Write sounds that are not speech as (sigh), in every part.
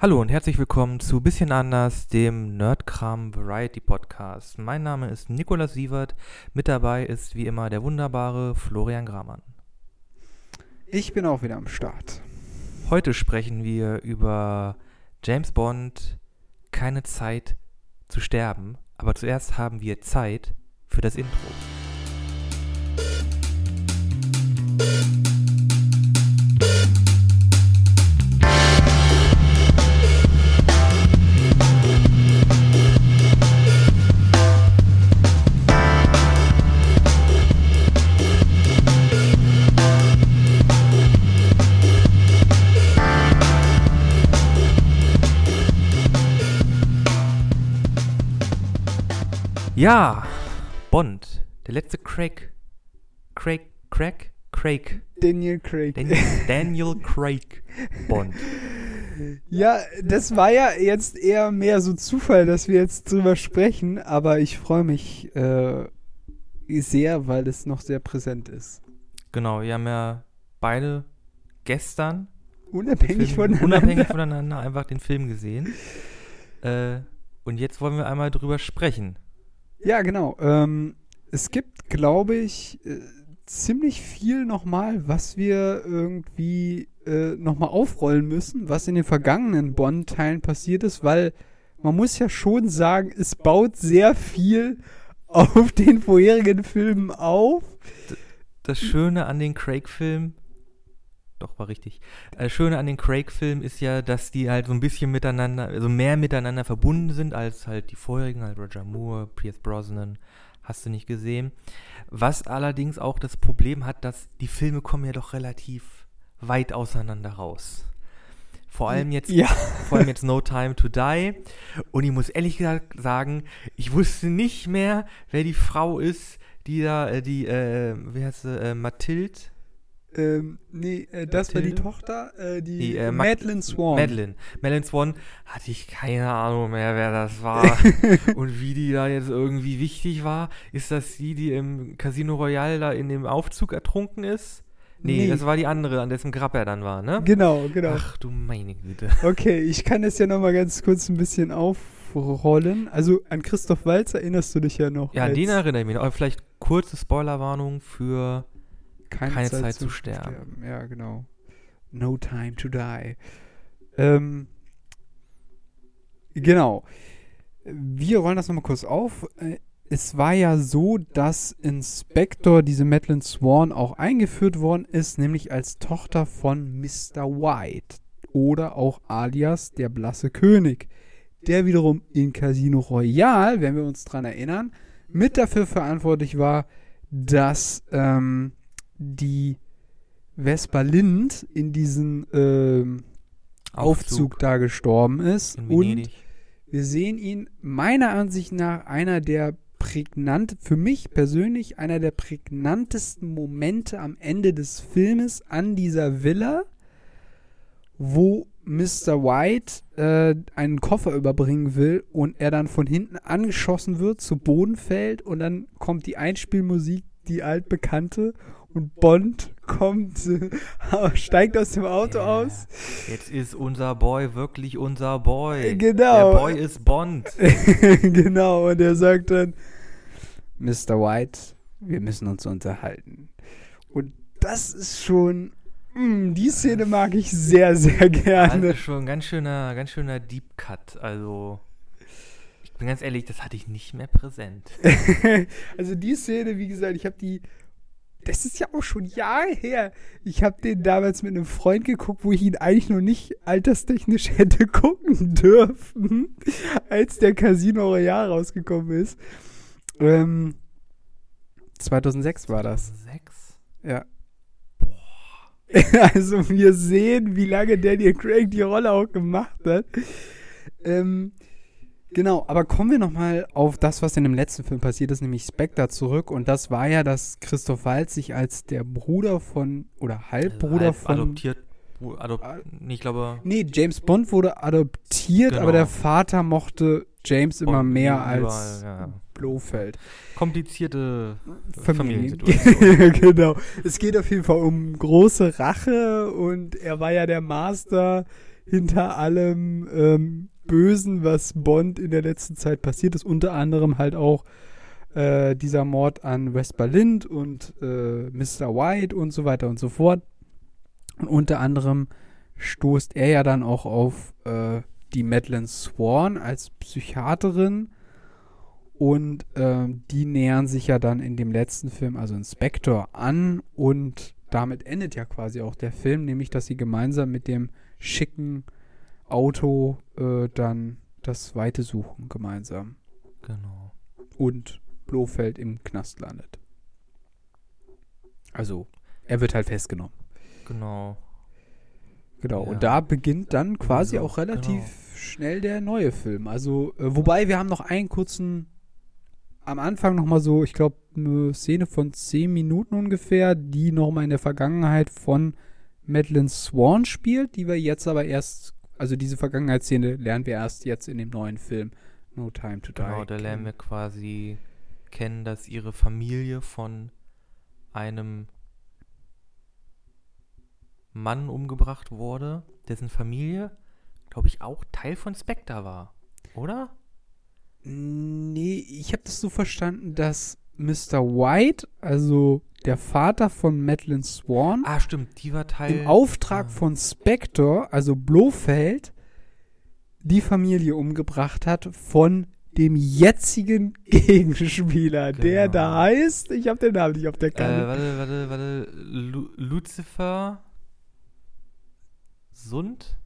Hallo und herzlich willkommen zu Bisschen anders, dem Nerdkram Variety Podcast. Mein Name ist Nikolas Sievert. Mit dabei ist wie immer der wunderbare Florian Gramann. Ich bin auch wieder am Start. Heute sprechen wir über James Bond, keine Zeit zu sterben. Aber zuerst haben wir Zeit für das Intro. Ja, Bond, der letzte Craig. Craig, Craig, Craig. Daniel Craig. Daniel, Daniel Craig Bond. (laughs) Ja, das war ja jetzt eher mehr so Zufall, dass wir jetzt drüber sprechen, aber ich freue mich äh, sehr, weil es noch sehr präsent ist. Genau, wir haben ja beide gestern Unabhängig Film, voneinander. unabhängig voneinander einfach den Film gesehen. Äh, und jetzt wollen wir einmal drüber sprechen. Ja, genau. Ähm, es gibt, glaube ich, äh, ziemlich viel nochmal, was wir irgendwie äh, nochmal aufrollen müssen, was in den vergangenen Bond-Teilen passiert ist, weil man muss ja schon sagen, es baut sehr viel auf den vorherigen Filmen auf. Das Schöne an den Craig-Filmen, doch war richtig, das Schöne an den Craig-Filmen ist ja, dass die halt so ein bisschen miteinander, also mehr miteinander verbunden sind als halt die vorherigen, halt Roger Moore, Pierce Brosnan, hast du nicht gesehen. Was allerdings auch das Problem hat, dass die Filme kommen ja doch relativ weit auseinander raus. Vor allem jetzt, Ja. (laughs) vor allem jetzt No Time to Die. Und ich muss ehrlich gesagt sagen, ich wusste nicht mehr, wer die Frau ist, die da, äh, die, äh, wie heißt sie, äh, Mathilde? Ähm, nee, äh, das war die? Tochter, äh, die, Die, äh, Madeline Swan. Madeline. Madeline Swan hatte ich keine Ahnung mehr, wer das war. (laughs) und wie die da jetzt irgendwie wichtig war. Ist das die, die im Casino Royale da in dem Aufzug ertrunken ist? Nee, Nee. das war die andere, an dessen Grab er dann war, ne? Genau, genau. Ach du meine Güte. Okay, ich kann das ja nochmal ganz kurz ein bisschen aufrollen. Also an Christoph Walz erinnerst du dich ja noch. Ja, an den erinnere ich mich noch. Aber vielleicht kurze Spoilerwarnung für keine Zeit zu sterben. Ja, genau. No time to die. Ähm, genau. Wir rollen das nochmal kurz auf. Äh, Es war ja so, dass Inspector, diese Madeline Swan, auch eingeführt worden ist, nämlich als Tochter von Mr. White oder auch alias der blasse König, der wiederum in Casino Royale, wenn wir uns dran erinnern, mit dafür verantwortlich war, dass ähm, die Vespa Lind in diesem ähm, Aufzug da gestorben ist. Und wir sehen ihn meiner Ansicht nach einer der prägnant, für mich persönlich einer der prägnantesten Momente am Ende des Filmes an dieser Villa, wo Mr. White äh, einen Koffer überbringen will und er dann von hinten angeschossen wird, zu Boden fällt und dann kommt die Einspielmusik, die altbekannte und Bond kommt, (laughs) steigt aus dem Auto Ja. aus. Jetzt ist unser Boy wirklich unser Boy. Genau. Der Boy ist Bond. (laughs) genau, und er sagt dann, Mr. White, wir müssen uns unterhalten. Und das ist schon, mm, die Szene mag ich sehr, sehr Das gerne. ist schon ein ganz schöner, ganz schöner Deep Cut. Also, ich bin ganz ehrlich, das hatte ich nicht mehr präsent. (laughs) also die Szene, wie gesagt, ich habe die, das ist ja auch schon Jahre her. Ich habe den damals mit einem Freund geguckt, wo ich ihn eigentlich noch nicht alterstechnisch (laughs) hätte gucken dürfen, als der Casino Royale rausgekommen ist. Ähm, 2006 war das. Sechs? Ja. (laughs) Also wir sehen, wie lange Daniel Craig die Rolle auch gemacht hat. Ähm, genau, aber kommen wir nochmal auf das, was in dem letzten Film passiert ist, nämlich Spectre zurück. Und das war ja, dass Christoph Waltz sich als der Bruder von, oder Halbbruder Halb von... Adoptiert. Adop Ah. nee, ich glaube. Nee, James Bond wurde adoptiert, Genau. aber der Vater mochte James immer Bond mehr überall, als ja. Blofeld. Komplizierte Familien. Familiensituation. (laughs) genau. Es geht auf jeden Fall um große Rache und er war ja der Master hinter allem ähm, Bösen, was Bond in der letzten Zeit passiert ist. Unter anderem halt auch äh, dieser Mord an Vesper Lind und äh, Mr. White und so weiter und so fort. Und unter anderem stoßt er ja dann auch auf äh, die Madeleine Swan als Psychiaterin. Und ähm, die nähern sich ja dann in dem letzten Film, also Inspector, an. Und damit endet ja quasi auch der Film, nämlich dass sie gemeinsam mit dem schicken Auto äh, dann das Weite suchen, gemeinsam. Genau. Und Blofeld im Knast landet. Also, er wird halt festgenommen. Genau. Genau, Ja. und da beginnt dann quasi Also, auch relativ genau. schnell der neue Film. Also, äh, wobei wir haben noch einen kurzen, am Anfang nochmal so, ich glaube, eine Szene von 10 Minuten ungefähr, die nochmal in der Vergangenheit von Madeleine Swan spielt, die wir jetzt aber erst, also diese Vergangenheitsszene lernen wir erst jetzt in dem neuen Film No Time to Die. Genau, da lernen wir quasi kennen, dass ihre Familie von einem Mann umgebracht wurde, dessen Familie, glaube ich, auch Teil von Spectre war. Oder? Nee, ich habe das so verstanden, dass Mr. White, also der Vater von Madeleine Swan, Ah, stimmt, die war Teil. im Auftrag ah. von Spectre, also Blofeld, die Familie umgebracht hat von dem jetzigen (laughs) Gegenspieler, der Genau. da heißt, ich habe den Namen nicht auf der Äh, Karte. warte, warte, warte. Lu Lucifer Sund?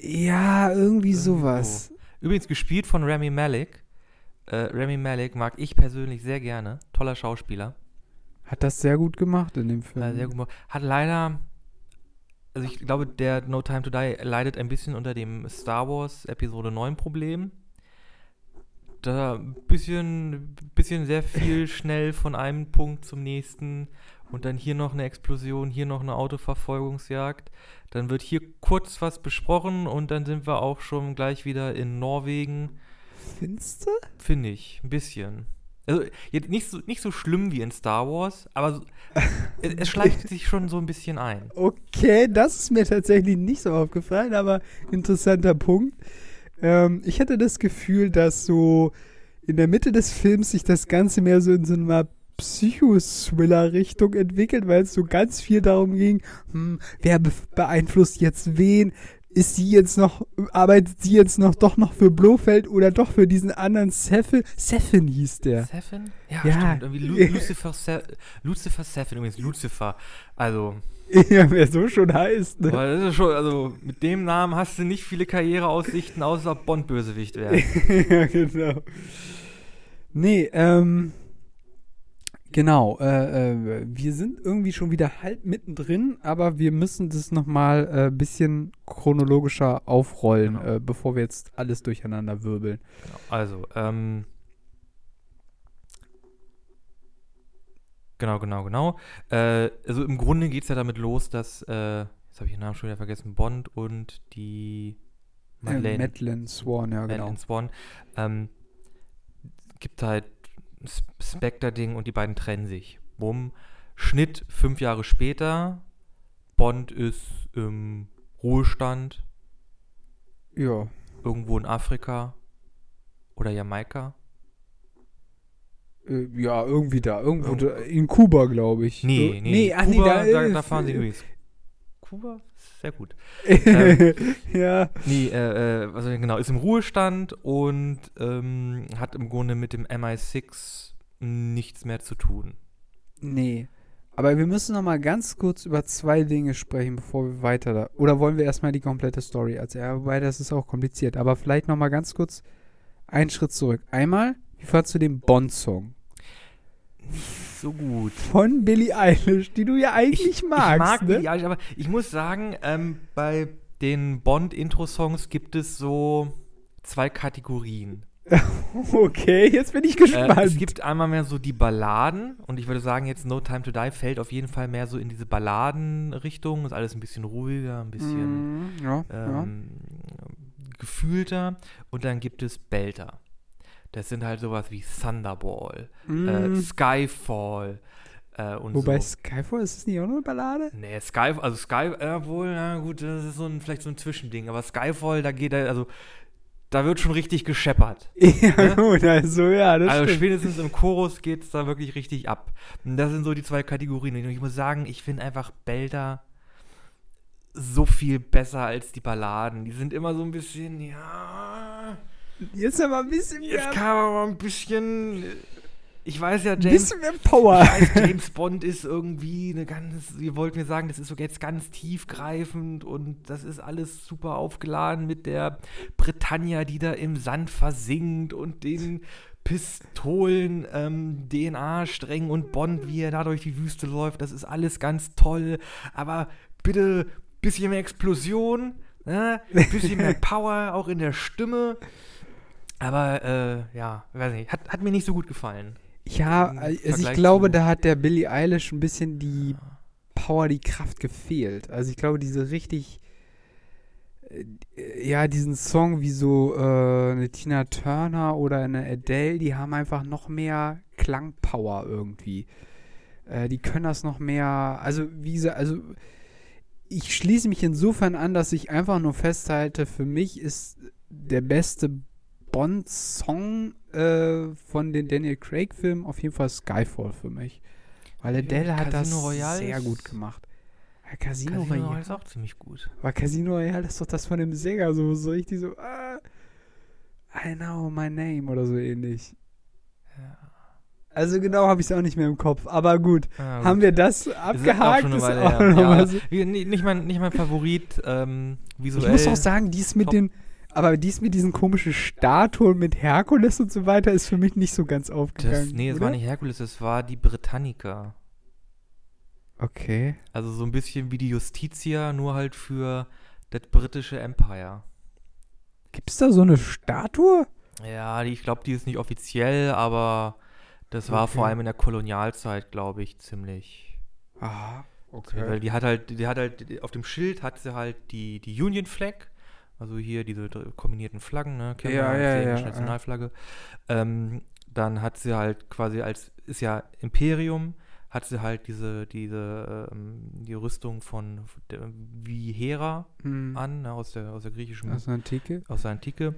ja, irgendwie irgendwie sowas. Übrigens gespielt von Rami Malek. Äh, Rami Malek mag ich persönlich sehr gerne. Toller Schauspieler. Hat das sehr gut gemacht in dem Film. Äh, sehr gut gemacht. Hat leider, also ich glaube, der No Time to Die leidet ein bisschen unter dem Star Wars Episode 9 Problem. Da ein bisschen, bisschen sehr viel (laughs) schnell von einem Punkt zum nächsten und dann hier noch eine Explosion, hier noch eine Autoverfolgungsjagd. Dann wird hier kurz was besprochen und dann sind wir auch schon gleich wieder in Norwegen. Findest du? Finde ich, ein bisschen. Also jetzt nicht so, nicht so schlimm wie in Star Wars, aber so, (laughs) es, es schleicht sich schon so ein bisschen ein. Okay, das ist mir tatsächlich nicht so aufgefallen, aber interessanter Punkt. Ähm, ich hatte das Gefühl, dass so in der Mitte des Films sich das Ganze mehr so in so einer Psycho-Thriller-Richtung entwickelt, weil es so ganz viel darum ging, hm, wer be beeinflusst jetzt wen? Ist sie jetzt noch, arbeitet sie jetzt noch doch noch für Blofeld oder doch für diesen anderen Seffin? Seffin hieß der. Seven? Ja, Ja. stimmt. Irgendwie Lu (laughs) Lucifer, Se Lucifer Seven, übrigens Lucifer. Also, ja, wer so schon heißt, ne? aber das ist schon, also mit dem Namen hast du nicht viele Karriereaussichten, außer Bond-Bösewicht werden. (laughs) ja, genau. Nee, ähm, genau, äh, äh, wir sind irgendwie schon wieder halb mittendrin, aber wir müssen das nochmal ein äh, bisschen chronologischer aufrollen, Genau. äh, bevor wir jetzt alles durcheinander wirbeln. Genau. Also, ähm. Genau, genau, genau. Äh, also im Grunde geht es ja damit los, dass, äh, jetzt habe ich den Namen schon wieder vergessen, Bond und die Madeleine, Madeleine, Madeleine Swan, ja, genau. Madeleine Swan, ähm, gibt halt Spectre-Ding und die beiden trennen sich. Bumm. Schnitt fünf Jahre später. Bond ist im Ruhestand, Ja, irgendwo in Afrika oder Jamaika. äh, ja, irgendwie da, irgendwo Irgendwo. da, in Kuba, glaube ich. Nee, So- nee, ach nee, da, da, äh, da fahren sie übrigens. Kuba? Sehr gut. (laughs) ja, Nee, äh, äh, also genau, ist im Ruhestand und ähm, hat im Grunde mit dem MI6 nichts mehr zu tun. Nee. Aber wir müssen noch mal ganz kurz über zwei Dinge sprechen, bevor wir weiter da. Oder wollen wir erstmal die komplette Story erzählen? Ja, wobei, das ist auch kompliziert. Aber vielleicht noch mal ganz kurz einen Schritt zurück. Einmal, wie fandst du den Bond-Song? So gut. Von Billie Eilish, die du ja eigentlich magst, ich mag ne? Billie Eilish, aber ich muss sagen, ähm, bei den Bond-Intro-Songs gibt es so zwei Kategorien. (laughs) Okay, jetzt bin ich Äh, gespannt. es gibt einmal mehr so die Balladen und ich würde sagen, jetzt No Time to Die fällt auf jeden Fall mehr so in diese Balladenrichtung. Ist alles ein bisschen ruhiger, ein bisschen Mm, ja, ja. ähm, gefühlter. Und dann gibt es Belter. Das sind halt sowas wie Thunderball, äh, Mm, Skyfall, Äh, und Wobei so. Skyfall, ist das nicht auch noch eine Ballade? Nee, Sky, also Sky, ja, wohl, na gut, das ist so ein, vielleicht so ein Zwischending, aber Skyfall, da geht er, also, da wird schon richtig gescheppert. (laughs) Ja, Ne? gut, also ja, das Also stimmt. spätestens im Chorus geht es da wirklich richtig ab. Und das sind so die zwei Kategorien. Und ich muss sagen, ich finde einfach Belter so viel besser als die Balladen. Die sind immer so ein bisschen, ja. Jetzt aber ein bisschen Jetzt mehr, kam aber ein bisschen. Ich weiß ja, ein James, bisschen mehr Power. ich weiß, James Bond ist irgendwie eine ganz, ihr wollt mir sagen, das ist so jetzt ganz tiefgreifend und das ist alles super aufgeladen mit der Britannia, die da im Sand versinkt und den Pistolen, ähm, DNA-Strängen und Bond, wie er da durch die Wüste läuft, das ist alles ganz toll, aber bitte bisschen mehr Explosion, ne? bisschen mehr (laughs) Power, auch in der Stimme. Aber äh, ja, weiß nicht, hat, hat mir nicht so gut gefallen. Ja, also ich glaube, da hat der Billie Eilish ein bisschen die Power, die Kraft gefehlt. Also ich glaube, diese richtig, äh, ja, diesen Song wie so äh, eine Tina Turner oder eine Adele, die haben einfach noch mehr Klangpower irgendwie. Äh, die können das noch mehr, also wie gesagt, also ich schließe mich insofern an, dass ich einfach nur festhalte, für mich ist der beste Bond-Song äh, von den Daniel Craig-Filmen auf jeden Fall Skyfall für mich. Weil Adele hat das Royale sehr gut gemacht. Ja, Casino, Casino Royale. ist auch ziemlich gut. Aber Casino Royale ist doch das von dem Sänger, so, so richtig so, ah, I know my name oder so ähnlich. Also genau habe ich es auch nicht mehr im Kopf. Aber gut, Ah, haben gut. wir das Das ist abgehakt? schon eine Weile Ja, mein, nicht mein Favorit ähm, visuell. Ich muss auch sagen, dies mit top. den, aber dies mit diesen komischen Statuen mit Herkules und so weiter ist für mich nicht so ganz aufgegangen. das, nee, es war nicht Herkules, es war die Britannica. Okay. Also so ein bisschen wie die Justitia, nur halt für das britische Empire. Gibt's da so eine Statue? Ja, die, ich glaube, die ist nicht offiziell, aber das war Okay. vor allem in der Kolonialzeit, glaube ich, ziemlich. Ah, Weil die hat halt, die hat halt, auf dem Schild hat sie halt die, die Union Flag, also hier diese kombinierten Flaggen, ne? wir Ja, ja, die ja, englische ja. Nationalflagge. Ähm, dann hat sie halt quasi als, ist ja Imperium, hat sie halt diese, diese, ähm, die Rüstung von, wie Hera Hm. an, ne? aus, der, aus der griechischen Aus der Antike? aus der Antike.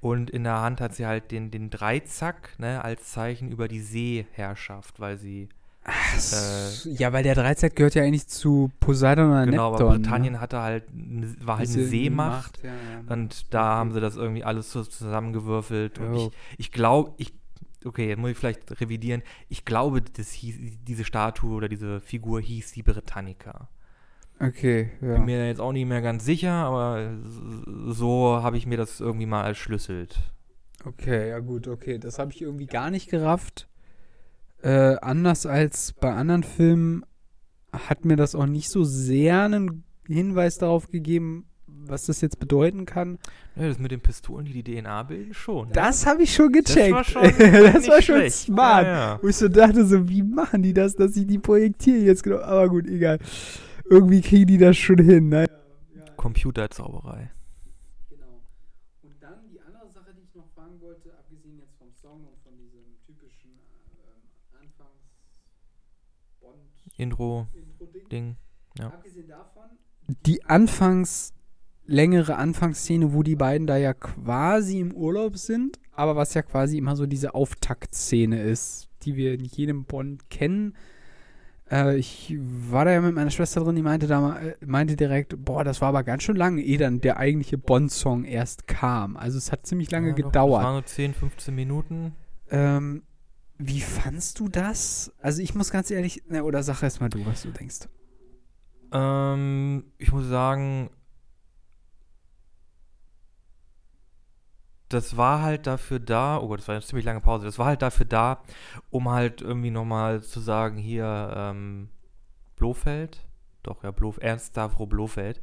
Und in der Hand hat sie halt den, den Dreizack, ne, als Zeichen über die Seeherrschaft, weil sie, Äh, ja, weil der Dreizeit gehört ja eigentlich zu Poseidon oder genau, Neptun. aber Britannien hatte halt, ne- war halt eine Seemacht. Ja, ja. Und da haben sie das irgendwie alles so zusammengewürfelt. Und Jo. ich, ich glaube, ich, okay, jetzt muss ich vielleicht revidieren. Ich glaube, das hieß, diese Statue oder diese Figur hieß die Britannica. Okay, ja. Bin mir jetzt auch nicht mehr ganz sicher, aber so habe ich mir das irgendwie mal erschlüsselt. Okay, ja gut, okay. Das habe ich irgendwie gar nicht gerafft. Äh, anders als bei anderen Filmen hat mir das auch nicht so sehr einen Hinweis darauf gegeben, was das jetzt bedeuten kann. Ja, das mit den Pistolen, die die DNA bilden, schon. Das habe ich schon gecheckt. war schon das war schon (laughs) smart. Ja, ja. Wo ich so dachte, so, wie machen die das, dass ich die projektiere jetzt genau. Aber gut, egal. Irgendwie kriegen die das schon hin, ne? Computerzauberei. Genau. Und dann die andere Sache, die ich noch fragen wollte, abgesehen jetzt vom Song und von diesem typischen ähm, Anfangs-Bond-Intro-Ding. Intro-Ding. Ja. Abgesehen davon. Die Anfangs, längere Anfangsszene, wo die beiden da ja quasi im Urlaub sind, aber was ja quasi immer so diese Auftaktszene ist, die wir in jedem Bond kennen. Äh, ich war da ja mit meiner Schwester drin, die meinte, da, äh, meinte direkt, boah, das war aber ganz schön lange, ehe dann der eigentliche Bond-Song erst kam. Also es hat ziemlich lange Ja, doch, gedauert. Das waren nur 10, 15 Minuten. Ähm, wie fandst du das? Also ich muss ganz ehrlich, na, oder sag erst mal du, was du denkst. Ähm, ich muss sagen, das war halt dafür da, oh Gott, das war eine ziemlich lange Pause, das war halt dafür da, um halt irgendwie nochmal zu sagen, hier, ähm, Blofeld, doch, ja, Blof, Ernst Stavro Blofeld,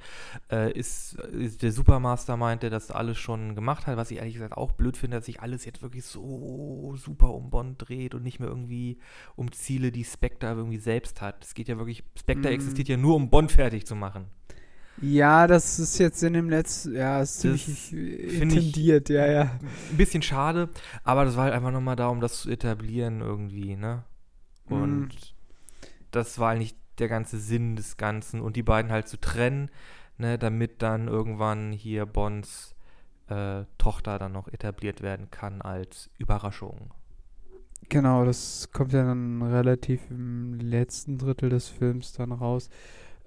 äh, ist, ist der Supermastermind, der das alles schon gemacht hat, was ich ehrlich gesagt auch blöd finde, dass sich alles jetzt wirklich so super um Bond dreht und nicht mehr irgendwie um Ziele, die Spectre irgendwie selbst hat. Es geht ja wirklich, Spectre Mm. existiert ja nur, um Bond fertig zu machen. Ja, das ist jetzt in dem letzten, ja, ist Das ziemlich intendiert, ja, ja. Ein bisschen schade, aber das war halt einfach nochmal da, um das zu etablieren irgendwie, ne? Und das war eigentlich der ganze Sinn des Ganzen und die beiden halt zu trennen, ne, damit dann irgendwann hier Bonds äh, Tochter dann noch etabliert werden kann als Überraschung. Genau, das kommt ja dann relativ im letzten Drittel des Films dann raus.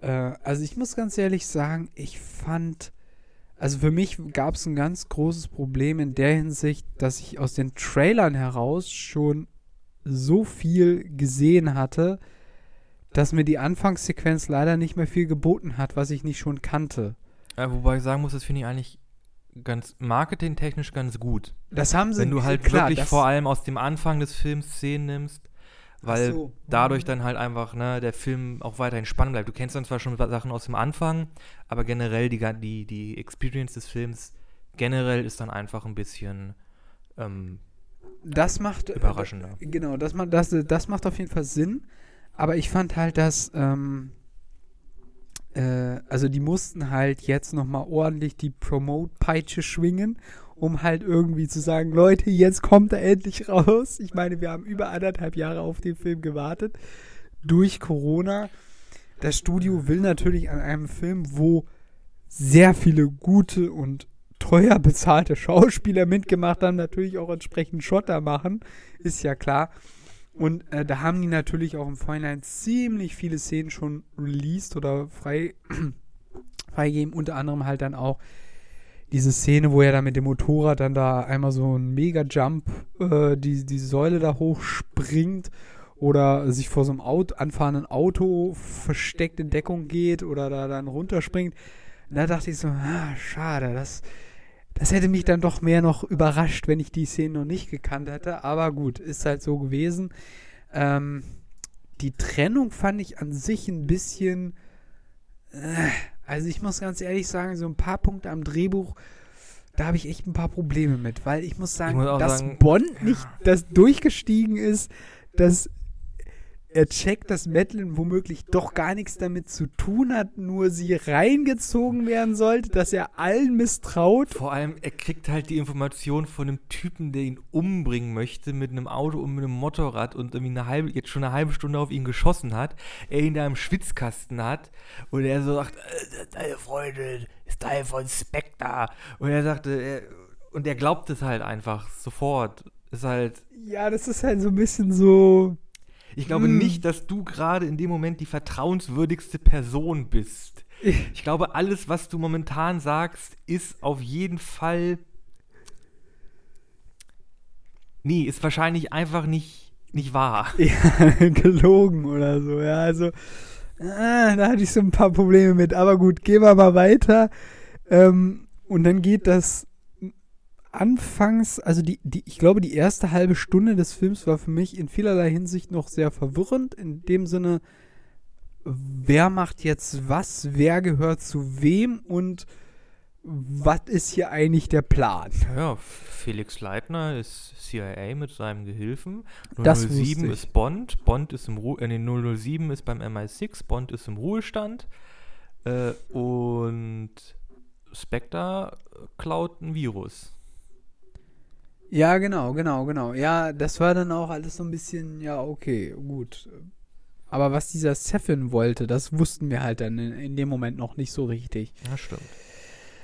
Äh, also ich muss ganz ehrlich sagen, ich fand, also für mich gab es ein ganz großes Problem in der Hinsicht, dass ich aus den Trailern heraus schon so viel gesehen hatte, dass mir die Anfangssequenz leider nicht mehr viel geboten hat, was ich nicht schon kannte. Ja, wobei ich sagen muss, das finde ich eigentlich ganz marketingtechnisch ganz gut. Das haben sie Wenn du halt klar, wirklich vor allem aus dem Anfang des Films Szenen nimmst, weil so. dadurch dann halt einfach ne, der Film auch weiterhin spannend bleibt. Du kennst dann zwar schon Sachen aus dem Anfang, aber generell die, die, die Experience des Films generell ist dann einfach ein bisschen ähm, das macht überraschender. Äh, genau, das, das, das macht auf jeden Fall Sinn. Aber ich fand halt, dass ähm, äh, also die mussten halt jetzt nochmal ordentlich die Promote-Peitsche schwingen, um halt irgendwie zu sagen, Leute, jetzt kommt er endlich raus. Ich meine, wir haben über anderthalb Jahre auf den Film gewartet. Durch Corona. Das Studio will natürlich an einem Film, wo sehr viele gute und teuer bezahlte Schauspieler mitgemacht haben, natürlich auch entsprechend Schotter machen, ist ja klar. Und äh, da haben die natürlich auch im Vorhinein ziemlich viele Szenen schon released oder frei, (clears throat) freigegeben. Unter anderem halt dann auch diese Szene, wo er da mit dem Motorrad dann da einmal so ein Mega-Jump, äh, die, die Säule da hochspringt oder sich vor so einem Auto, anfahrenden Auto versteckt in Deckung geht oder da dann runterspringt. Da dachte ich so, ah, schade, das, das hätte mich dann doch mehr noch überrascht, wenn ich die Szene noch nicht gekannt hätte. Aber gut, ist halt so gewesen. Ähm, die Trennung fand ich an sich ein bisschen. Äh, also ich muss ganz ehrlich sagen, so ein paar Punkte am Drehbuch, da habe ich echt ein paar Probleme mit, weil ich muss sagen, muss auch dass sagen, Bond nicht das durchgestiegen ist, dass er checkt, dass Madeline womöglich doch gar nichts damit zu tun hat, nur sie reingezogen werden sollte, dass er allen misstraut. Vor allem, er kriegt halt die Information von einem Typen, der ihn umbringen möchte, mit einem Auto und mit einem Motorrad und irgendwie eine halbe, jetzt schon eine halbe Stunde auf ihn geschossen hat. Er ihn da im Schwitzkasten hat und er so sagt, äh, deine Freundin ist Teil von Spectre. Und er sagte, er, und er glaubt es halt einfach sofort. Ist halt, Ja, das ist halt so ein bisschen so. Ich glaube Hm. nicht, dass du gerade in dem Moment die vertrauenswürdigste Person bist. Ich glaube, alles, was du momentan sagst, ist auf jeden Fall. Nee, ist wahrscheinlich einfach nicht, nicht wahr. (laughs) Ja, gelogen oder so. Ja, also. Ah, da hatte ich so ein paar Probleme mit. Aber gut, gehen wir mal weiter. Ähm, und dann geht das anfangs, also die, die, ich glaube, die erste halbe Stunde des Films war für mich in vielerlei Hinsicht noch sehr verwirrend. In dem Sinne, wer macht jetzt was, wer gehört zu wem und was ist hier eigentlich der Plan? Ja, Felix Leitner ist CIA mit seinem Gehilfen. Das 007 wusste ich. ist Bond. Bond ist im Ru äh, nee, 007 ist beim MI6. Bond ist im Ruhestand. Äh, und Spectre klaut ein Virus. Ja, genau, genau, genau. Ja, das war dann auch alles so ein bisschen, ja, okay, gut. Aber was dieser Seffin wollte, das wussten wir halt dann in, in dem Moment noch nicht so richtig. Ja, stimmt.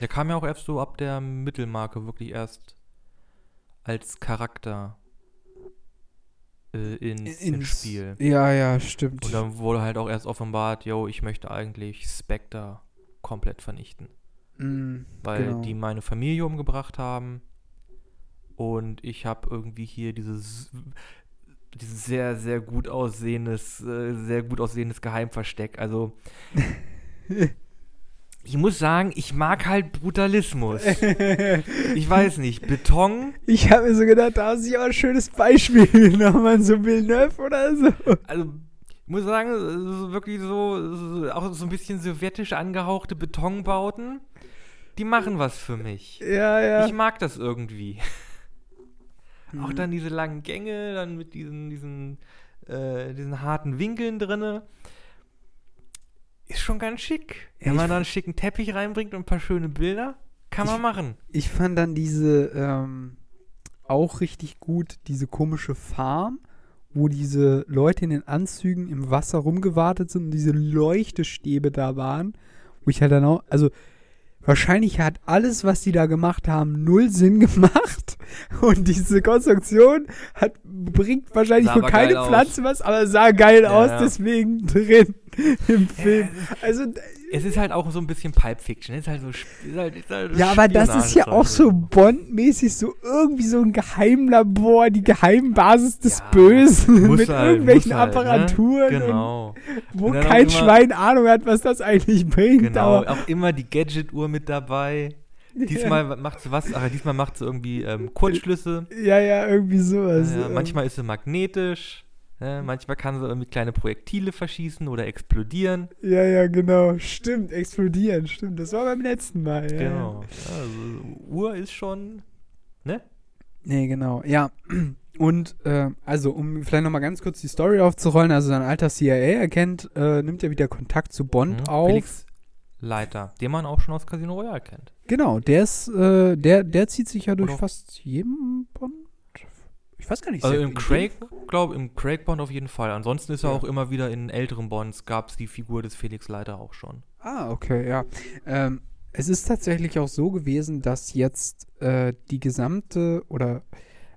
Der kam ja auch erst so ab der Mittelmarke wirklich erst als Charakter äh, ins, ins Spiel. Ja, ja, stimmt. Und dann wurde halt auch erst offenbart, yo, ich möchte eigentlich Spectre komplett vernichten. Mm, Weil genau. die meine Familie umgebracht haben. Und ich habe irgendwie hier dieses, dieses sehr, sehr gut aussehendes, äh, sehr gut aussehendes Geheimversteck. Also (laughs) ich muss sagen, ich mag halt Brutalismus. (laughs) Ich weiß nicht, Beton, ich habe mir so gedacht, da hast du ja auch ein schönes Beispiel (laughs) genommen so Villeneuve oder so. also ich muss sagen, ist wirklich so, so, auch so ein bisschen sowjetisch angehauchte Betonbauten, die machen was für mich. Ja, ja. Ich mag das irgendwie. Auch Mhm. dann diese langen Gänge, dann mit diesen, diesen, äh, diesen harten Winkeln drinne. Ist schon ganz schick. Wenn Ich man da einen schicken Teppich reinbringt und ein paar schöne Bilder, kann man Ich- machen. Ich fand dann diese ähm, auch richtig gut, diese komische Farm wo diese Leute in den Anzügen im Wasser rumgewartet sind und diese Leuchtestäbe da waren, wo ich halt dann auch, also wahrscheinlich hat alles, was die da gemacht haben, null Sinn gemacht und diese Konstruktion hat, bringt wahrscheinlich für keine geil aus. Pflanze was, aber sah geil Ja, aus, deswegen (laughs) drin im Film. Also Es ist halt auch so ein bisschen Pulp Fiction. Ist halt so, ist halt, ist halt Ja, aber das ist ja auch so. Bond-mäßig, so irgendwie so ein Geheimlabor, die Geheimbasis des Ja, Bösen mit halt, irgendwelchen halt, ne? Apparaturen, Genau. und wo kein immer- Schwein Ahnung hat, was das eigentlich bringt. Genau. Aber, Auch immer die Gadget-Uhr mit dabei. Diesmal macht sie was, aber diesmal macht sie irgendwie ähm, Kurzschlüsse. ja, ja, irgendwie sowas. Ja, manchmal ist sie magnetisch. Ne? Manchmal kann sie irgendwie kleine Projektile verschießen oder explodieren. Ja, ja, genau. Stimmt, explodieren, stimmt. Das war beim letzten Mal. Ja. Genau. Also, Uhr ist schon. Ne? Nee, genau, ja. Und äh, also, um vielleicht nochmal ganz kurz die Story aufzurollen, also sein alter CIA-Agent äh, nimmt ja wieder Kontakt zu Bond Mhm. auf. Felix Leiter, den man auch schon aus Casino Royale kennt. Genau, der ist, äh, der, der zieht sich ja durch Oder- fast jedem Bond. Ich weiß gar nicht. Also im Craig, glaube im Craig Bond auf jeden Fall. Ansonsten ist er Ja. auch immer wieder in älteren Bonds, gab es die Figur des Felix Leiter auch schon. Ah, okay, ja. Ähm, es ist tatsächlich auch so gewesen, dass jetzt äh, die gesamte oder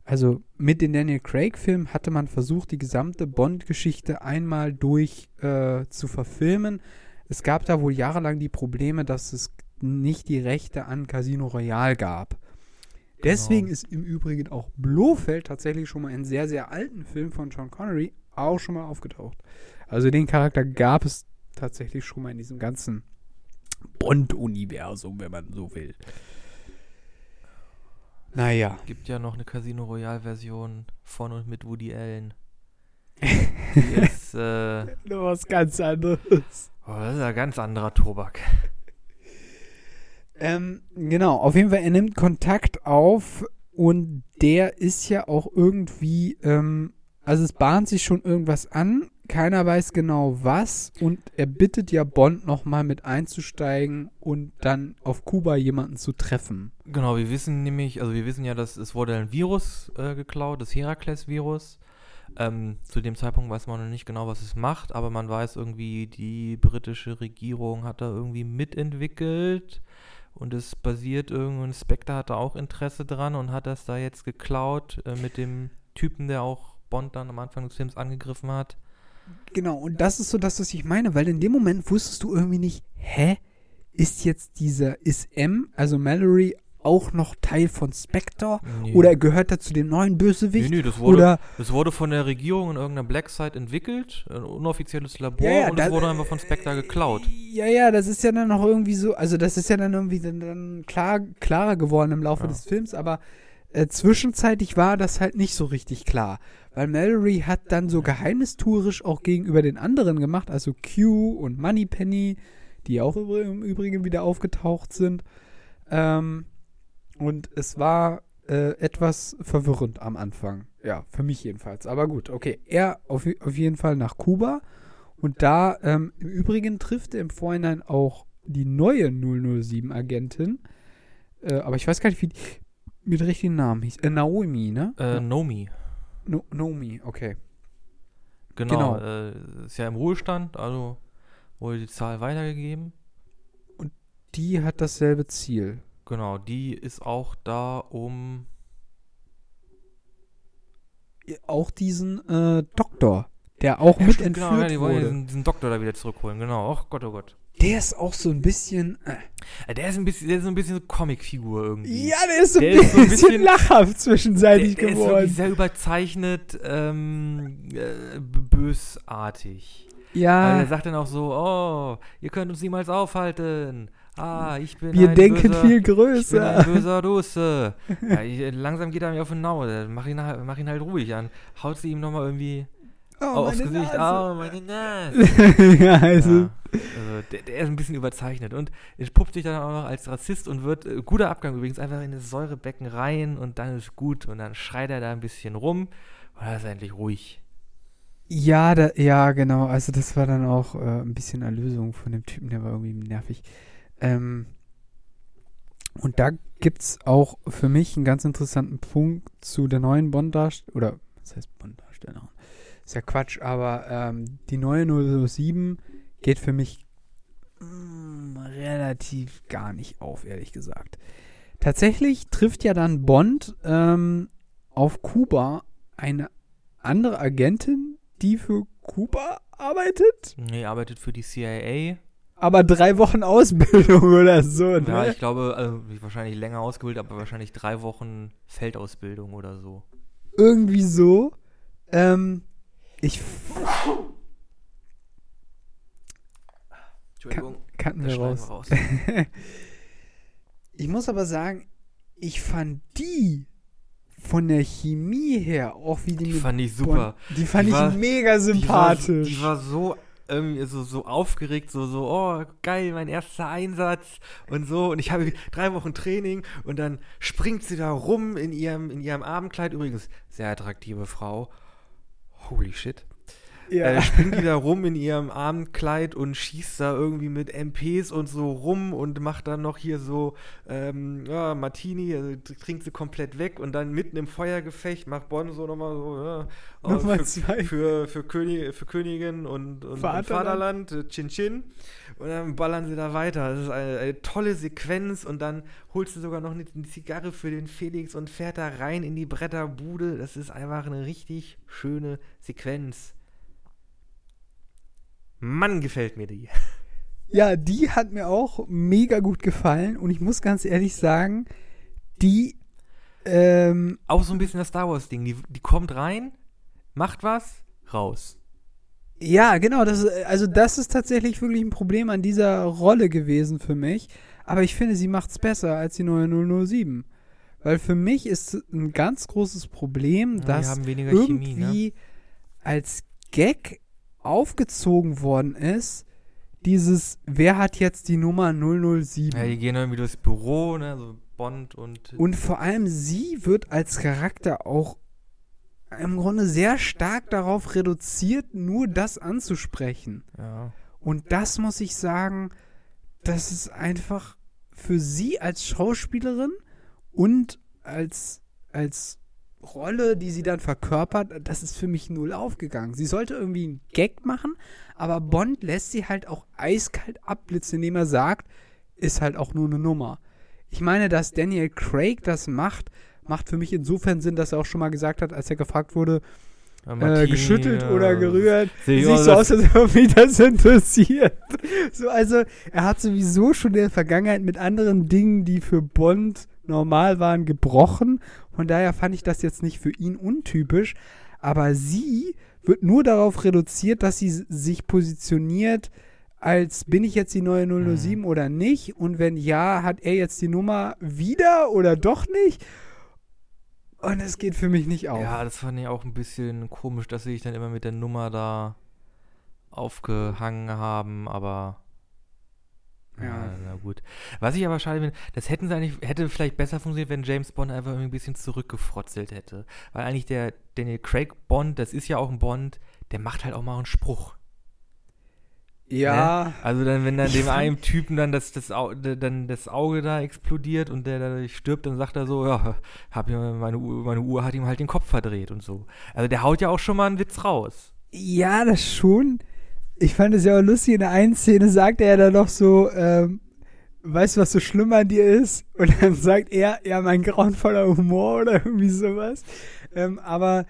also mit den Daniel Craig-Filmen hatte man versucht, die gesamte Bond-Geschichte einmal durch äh, zu verfilmen. Es gab da wohl jahrelang die Probleme, dass es nicht die Rechte an Casino Royale gab. Deswegen ist im Übrigen auch Blofeld tatsächlich schon mal in sehr, sehr alten Film von Sean Connery auch schon mal aufgetaucht. Also den Charakter gab es tatsächlich schon mal in diesem ganzen Bond-Universum, wenn man so will. Naja. Gibt ja noch eine Casino Royale Version von und mit Woody Allen. (laughs) Die ist, äh, Noch was ganz anderes. oh, das ist ja ganz anderer Tobak. Ähm, genau, auf jeden Fall, er nimmt Kontakt auf und der ist ja auch irgendwie, ähm, also es bahnt sich schon irgendwas an, keiner weiß genau was und er bittet ja Bond nochmal mit einzusteigen und dann auf Kuba jemanden zu treffen. Genau, wir wissen nämlich, also wir wissen ja, dass es wurde ein Virus äh, geklaut, das Herakles-Virus. Ähm, zu dem Zeitpunkt weiß man noch nicht genau, was es macht, aber man weiß irgendwie, die britische Regierung hat da irgendwie mitentwickelt und es basiert irgendein Spectre hat da auch Interesse dran und hat das da jetzt geklaut äh, mit dem Typen, der auch Bond dann am Anfang des Films angegriffen hat. Genau, und das ist so das, was ich meine, weil in dem Moment wusstest du irgendwie nicht, hä, ist jetzt dieser, ist M, also Mallory, auch noch Teil von Spectre? Nee. Oder gehört er zu dem neuen Bösewicht? Nee, nee, das wurde, Oder, das wurde von der Regierung in irgendeiner Black Site entwickelt, ein unoffizielles Labor Ja, ja, und es wurde einfach von Spectre geklaut. ja, ja, das ist ja dann noch irgendwie so, also das ist ja dann irgendwie dann, dann klar, klarer geworden im Laufe Ja. des Films, aber äh, zwischenzeitlich war das halt nicht so richtig klar. Weil Mallory hat dann so geheimnistuerisch auch gegenüber den anderen gemacht, also Q und Moneypenny, die auch im Übrigen wieder aufgetaucht sind. Ähm, und es war äh, etwas verwirrend am Anfang. Ja, für mich jedenfalls. Aber gut, okay. Er auf, auf jeden Fall nach Kuba. Und da ähm, im Übrigen trifft er im Vorhinein auch die neue 007-Agentin. Äh, aber ich weiß gar nicht, wie die mit richtigen Namen hieß. Äh, Naomi, ne? Äh, Nomi. no, Naomi, okay. Genau, Genau. Äh, ist ja im Ruhestand, also wurde die Zahl weitergegeben. Die hat dasselbe Ziel. Genau, die ist auch da, um. Auch diesen äh, Doktor, der auch Ja, mit stimmt, entführt genau, ja, die wollen wurde. diesen, diesen Doktor da wieder zurückholen, genau. Ach Gott, oh Gott. Der ist auch so ein bisschen. Äh, Äh, Der ist ein bisschen, der ist so ein bisschen so Comicfigur irgendwie. ja, der ist so, Der ein, ist so ein bisschen, bisschen- lachhaft zwischenseitig der, der ist geworden. sehr überzeichnet, ähm, äh, bösartig. Also Ja, er sagt dann auch so, oh, ihr könnt uns niemals aufhalten. Ah, ich bin wir ein denken böser, viel Ich bin ein größer. böser Dusse. (laughs) ja, ich, langsam geht er mir auf den Nau. Mach ihn, halt- mach ihn halt ruhig an. Haut sie ihm nochmal irgendwie Oh, aufs Gesicht. Nase. Oh, meine Nase. (laughs) ja, also. Ja, also der, der ist ein bisschen überzeichnet und entpuppt sich dann auch noch als Rassist und wird, äh, guter Abgang übrigens, einfach in das Säurebecken rein und dann ist gut und dann schreit er da ein bisschen rum und dann ist er endlich ruhig. Ja, da, ja, genau. Also das war dann auch äh, ein bisschen Erlösung von dem Typen, der war irgendwie nervig. Ähm, und da gibt's auch für mich einen ganz interessanten Punkt zu der neuen Bond-Darstellerin, oder was heißt Bond-Darstellerin? ist ja Quatsch, aber ähm, die neue 007 geht für mich mm, relativ gar nicht auf, ehrlich gesagt. Tatsächlich trifft ja dann Bond ähm, auf Kuba eine andere Agentin, die für Kuba arbeitet, Nee, arbeitet für die CIA. Aber drei Wochen Ausbildung oder so. Ne? Ja, ich glaube, also wahrscheinlich länger ausgebildet, aber wahrscheinlich drei Wochen Feldausbildung oder so. Irgendwie so. Ähm, ich Entschuldigung, kannten das wir raus. raus. (laughs) Ich muss aber sagen, ich fand die von der Chemie her, auch wie die, Die fand ich super. Bonn- die fand Die ich war- mega sympathisch. Die war, die war so irgendwie so, so aufgeregt, so, so, oh, geil, mein erster Einsatz und so. Und ich habe drei Wochen Training und dann springt sie da rum in ihrem, in ihrem Abendkleid. Übrigens, sehr attraktive Frau. Holy shit. Ja. Äh, springt die da rum in ihrem Abendkleid und schießt da irgendwie mit MPs und so rum und macht dann noch hier so ähm, ja, Martini, also trinkt sie komplett weg und dann mitten im Feuergefecht macht Bonn so nochmal so ja, oh, Nochmal für, zwei. für, für, König, für Königin und, und und Vaterland. Vaterland, äh, Chin Chin und dann ballern sie da weiter. Das ist eine, eine tolle Sequenz und dann holst du sogar noch eine, eine Zigarre für den Felix und fährt da rein in die Bretterbude. Das ist einfach eine richtig schöne Sequenz. Mann, gefällt mir die. ja, die hat mir auch mega gut gefallen und ich muss ganz ehrlich sagen, die ähm, Auch so ein bisschen das Star Wars-Ding. Die, die kommt rein, macht was, raus. Ja, genau. Das, also das ist tatsächlich wirklich ein Problem an dieser Rolle gewesen für mich. Aber ich finde, sie macht's besser als die neue 007. Weil für mich ist ein ganz großes Problem, dass haben weniger irgendwie Chemie, ne? als Gag aufgezogen worden ist, dieses, wer hat jetzt die Nummer 007? Ja, die gehen irgendwie durchs Büro, ne, so Bond und. Und vor allem sie wird als Charakter auch im Grunde sehr stark darauf reduziert, nur das anzusprechen. ja. Und das muss ich sagen, das ist einfach für sie als Schauspielerin und als, als Rolle, die sie dann verkörpert, das ist für mich null aufgegangen. Sie sollte irgendwie einen Gag machen, aber Bond lässt sie halt auch eiskalt abblitzen, indem er sagt, ist halt auch nur eine Nummer. Ich meine, dass Daniel Craig das macht, macht für mich insofern Sinn, dass er auch schon mal gesagt hat, als er gefragt wurde, Ja, äh, Martini, geschüttelt ja, oder gerührt. Sieht auch, so aus, als ob mich das interessiert. (laughs) So, also, er hat sowieso schon in der Vergangenheit mit anderen Dingen, die für Bond normal waren, gebrochen. Von daher fand ich das jetzt nicht für ihn untypisch. Aber sie wird nur darauf reduziert, dass sie sich positioniert, als bin ich jetzt die neue 007 oder nicht? Und wenn ja, hat er jetzt die Nummer wieder oder doch nicht? Und es geht für mich nicht auf. Ja, das fand ich auch ein bisschen komisch, dass sie sich dann immer mit der Nummer da aufgehangen haben, aber. Ja. na gut. Was ich aber schade finde, das hätten sie eigentlich, hätte vielleicht besser funktioniert, wenn James Bond einfach irgendwie ein bisschen zurückgefrotzelt hätte. Weil eigentlich der Daniel Craig Bond, das ist ja auch ein Bond, der macht halt auch mal einen Spruch. ja. Also dann, wenn dann dem einen Typen dann das, das, Au- dann das Auge da explodiert und der dadurch stirbt, dann sagt er so, ja, hab meine, Uhr, meine Uhr hat ihm halt den Kopf verdreht und so. Also der haut ja auch schon mal einen Witz raus. Ja, das schon. Ich fand es ja auch lustig, in der einen Szene sagt er ja dann noch so, ähm, weißt du, was so schlimm an dir ist? Und dann sagt er, ja, mein grauenvoller Humor oder irgendwie sowas. Ähm, aber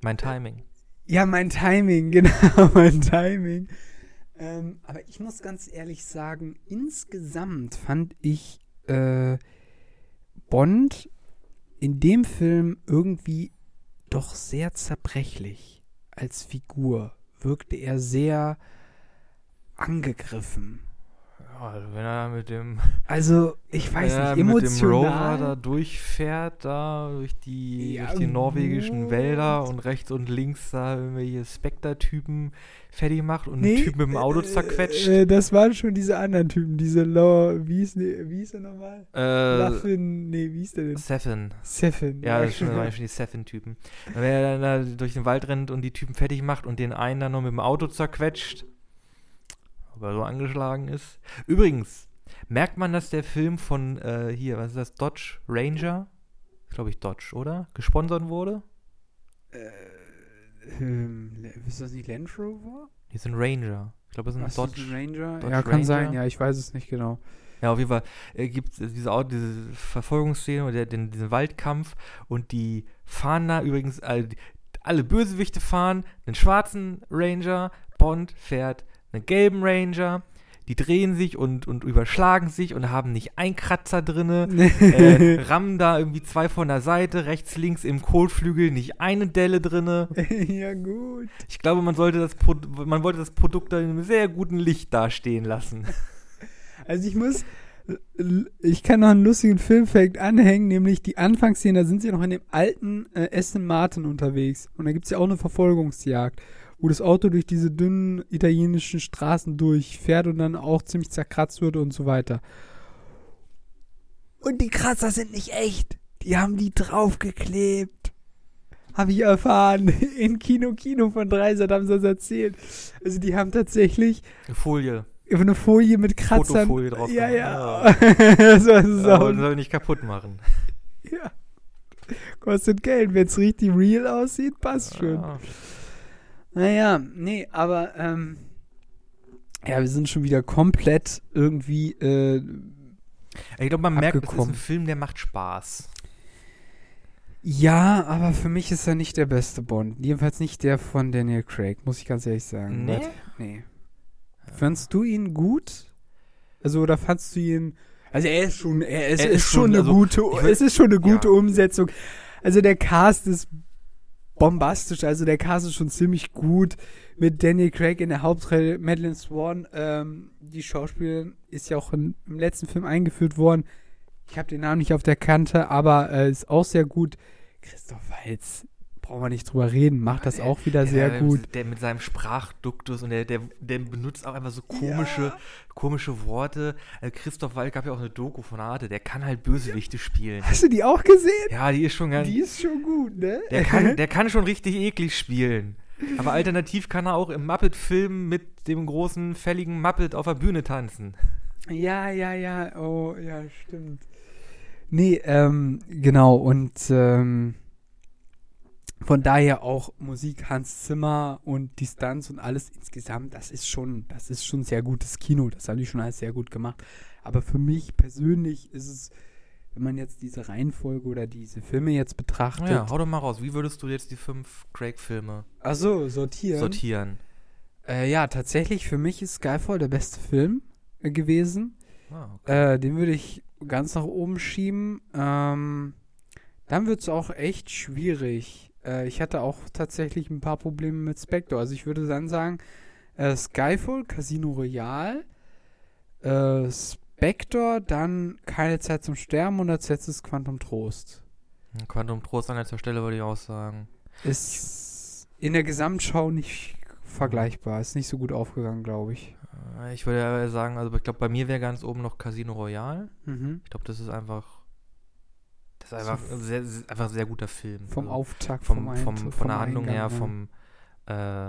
Mein Timing. ja, mein Timing, (laughs) genau, mein Timing. Ähm, aber ich muss ganz ehrlich sagen, insgesamt fand ich äh, Bond in dem Film irgendwie doch sehr zerbrechlich als Figur. Wirkte er sehr angegriffen. Ja, also wenn er mit dem, Also, ich weiß wenn er nicht, mit dem Rover emotional. da durchfährt, da durch die, Ja, durch die norwegischen gut. Wälder und rechts und links da irgendwelche Spectre-Typen fertig macht und Nee, einen Typ mit dem Auto äh, zerquetscht. Äh, das waren schon diese anderen Typen, diese Law, wie hieß, ne- wie hieß er nochmal? Äh, Laffin, nee, wie hieß der denn? Seven. Seven. Ja, das, das waren schon die Seven-Typen. Wenn er dann da durch den Wald rennt und die Typen fertig macht und den einen dann noch mit dem Auto zerquetscht, ob er so angeschlagen ist. Übrigens, merkt man, dass der Film von äh, hier, was ist das, Dodge Ranger? Glaube ich Dodge, oder? Gesponsert wurde? Ähm, ist das nicht Land Rover? Die sind Ranger. Ich glaube, das ist Dodge. das ein Ranger? Dodge ja, kann sein. Ranger? Ja, ich weiß es nicht genau. Ja, auf jeden Fall äh, gibt es diese, Au- diese Verfolgungsszene oder den, diesen Waldkampf und die fahren da übrigens, alle, alle Bösewichte fahren einen schwarzen Ranger, Bond fährt einen gelben Ranger, die drehen sich und, und überschlagen sich und haben nicht einen Kratzer drinne, (laughs) äh, rammen da irgendwie zwei von der Seite, rechts, links im Kotflügel nicht eine Delle drinne. (laughs) ja, gut. Ich glaube, man sollte das Pro man wollte das Produkt da in einem sehr guten Licht dastehen lassen. (laughs) Also ich muss, ich kann noch einen lustigen Filmfact anhängen, nämlich die Anfangsszene, da sind sie noch in dem alten äh, Aston Martin unterwegs. Und da gibt es ja auch eine Verfolgungsjagd, wo das Auto durch diese dünnen italienischen Straßen durchfährt und dann auch ziemlich zerkratzt wird und so weiter. Und die Kratzer sind nicht echt. Die haben die draufgeklebt. Habe ich erfahren. (laughs) In Kino Kino von Dreisat haben sie das erzählt. Also die haben tatsächlich Folie. eine Folie mit Kratzern. Fotofolie drauf Ja, ja. (laughs) das war so. Aber soll nicht kaputt machen. ja. Kostet Geld. Wenn es richtig real aussieht, passt schon. Ja. Naja, nee, aber ähm, ja, wir sind schon wieder komplett irgendwie äh, Ich glaube, man merkt, es ist ein Film, der macht Spaß. ja, aber für mich ist er nicht der beste Bond. Jedenfalls nicht der von Daniel Craig, muss ich ganz ehrlich sagen. Nee? Weil- nee. Fandst du ihn gut? Also, oder fandst du ihn. Also, er ist schon, er ist, Er ist ist schon schon- eine also, gute, ich will- es ist schon eine gute Ja. Umsetzung. Also, der Cast ist bombastisch. Also, der Cast ist schon ziemlich gut. Mit Daniel Craig in der Hauptrolle, Madeleine Swan, ähm, die Schauspielerin ist ja auch in, im letzten Film eingeführt worden. Ich habe den Namen nicht auf der Kante, aber äh, ist auch sehr gut. Christoph Waltz, brauchen wir nicht drüber reden, macht das auch wieder sehr der, gut. Der mit seinem Sprachduktus und der, der, der benutzt auch einfach so komische, komische Worte. Äh, Christoph Wald gab ja auch eine Doku von Arte, der kann halt Bösewichte spielen. Hast du die auch gesehen? Ja, die ist schon ganz. Die ist schon gut, ne? Der kann, (laughs) der kann schon richtig eklig spielen. Aber alternativ kann er auch im Muppet-Film mit dem großen, fälligen Muppet auf der Bühne tanzen. ja, ja, ja. Oh, ja, stimmt. Nee, ähm, genau. Und ähm, von daher auch Musik Hans Zimmer und Distanz und alles insgesamt, das ist schon, das ist schon sehr gutes Kino. Das haben die schon alles sehr gut gemacht. Aber für mich persönlich ist es, wenn man jetzt diese Reihenfolge oder diese Filme jetzt betrachtet. Ja, hau doch mal raus. Wie würdest du jetzt die fünf Craig-Filme so, sortieren. sortieren? Äh, ja, tatsächlich, für mich ist Skyfall der beste Film äh, gewesen. Ah, okay. Äh, den würde ich ganz nach oben schieben. Ähm, dann wird es auch echt schwierig. Äh, ich hatte auch tatsächlich ein paar Probleme mit Spectre. Also ich würde dann sagen, äh, Skyfall, Casino Royale, äh, Spectre, dann Keine Zeit zum Sterben und als letztes Quantum Trost. Quantum Trost an letzter Stelle würde ich auch sagen. Ist in der Gesamtschau nicht vergleichbar. Ist nicht so gut aufgegangen, glaube ich. Äh, Ich würde sagen, also ich glaube, bei mir wäre ganz oben noch Casino Royale. Mhm. Ich glaube, das ist einfach. Ist So einfach, ein sehr, sehr- einfach ein sehr guter Film. Vom Also Auftakt, vom, vom, vom, von der Handlung Eingang, her, vom äh,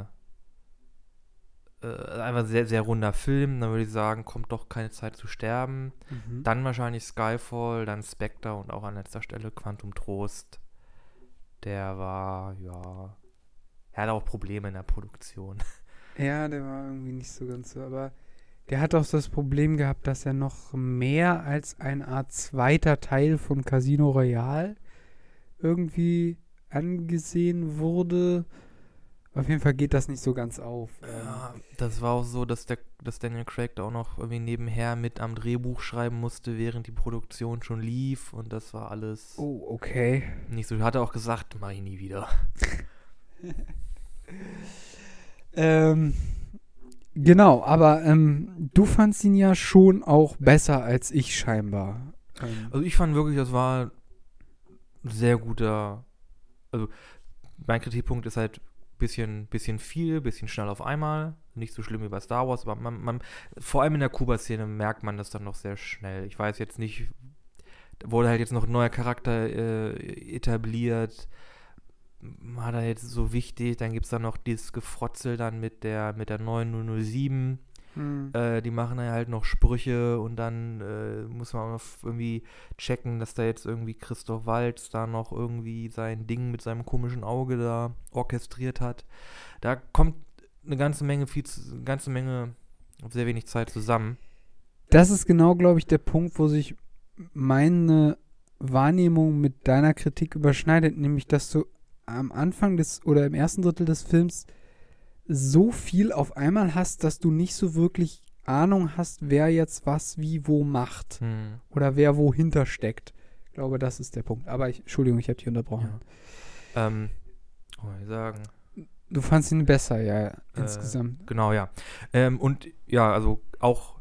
äh, einfach sehr, sehr runder Film. Dann würde ich sagen, kommt doch keine Zeit zu sterben. Mhm. Dann wahrscheinlich Skyfall, dann Spectre und auch an letzter Stelle Quantum Trost. Der war, ja. Er hat auch Probleme in der Produktion. Ja, der war irgendwie nicht so ganz so, aber der hat auch das Problem gehabt, dass er noch mehr als eine Art zweiter Teil von Casino Royale irgendwie angesehen wurde. Auf jeden Fall geht das nicht so ganz auf. Ja, das war auch so, dass, der, dass Daniel Craig da auch noch irgendwie nebenher mit am Drehbuch schreiben musste, während die Produktion schon lief. Und das war alles Oh, okay. nicht so. Hat er auch gesagt, mach ich nie wieder. (laughs) Ähm, genau, aber ähm, du fandst ihn ja schon auch besser als ich scheinbar. Ähm, Also ich fand wirklich, das war ein sehr guter. Also mein Kritikpunkt ist halt bisschen, bisschen viel, bisschen schnell auf einmal. Nicht so schlimm wie bei Star Wars, aber man, man vor allem in der Kuba-Szene merkt man das dann noch sehr schnell. Ich weiß jetzt nicht, wurde halt jetzt noch ein neuer Charakter äh, etabliert. War da jetzt so wichtig, dann gibt es dann noch dieses Gefrotzel dann mit der, mit der neuen 007. Hm. Äh, die machen dann halt noch Sprüche und dann äh, muss man auch noch irgendwie checken, dass da jetzt irgendwie Christoph Waltz da noch irgendwie sein Ding mit seinem komischen Auge da orchestriert hat. Da kommt eine ganze Menge, viel, zu- eine ganze Menge auf sehr wenig Zeit zusammen. Das ist genau, glaube ich, der Punkt, wo sich meine Wahrnehmung mit deiner Kritik überschneidet, nämlich dass du am Anfang des oder im ersten Drittel des Films so viel auf einmal hast, dass du nicht so wirklich Ahnung hast, wer jetzt was wie wo macht Hm. oder wer wohinter steckt. Ich glaube, das ist der Punkt. Aber ich, Entschuldigung, ich habe dich unterbrochen. Ja. Ähm, ich sagen? Du fandst ihn besser, ja, Äh, insgesamt. Genau, ja. Ähm, und ja, also auch,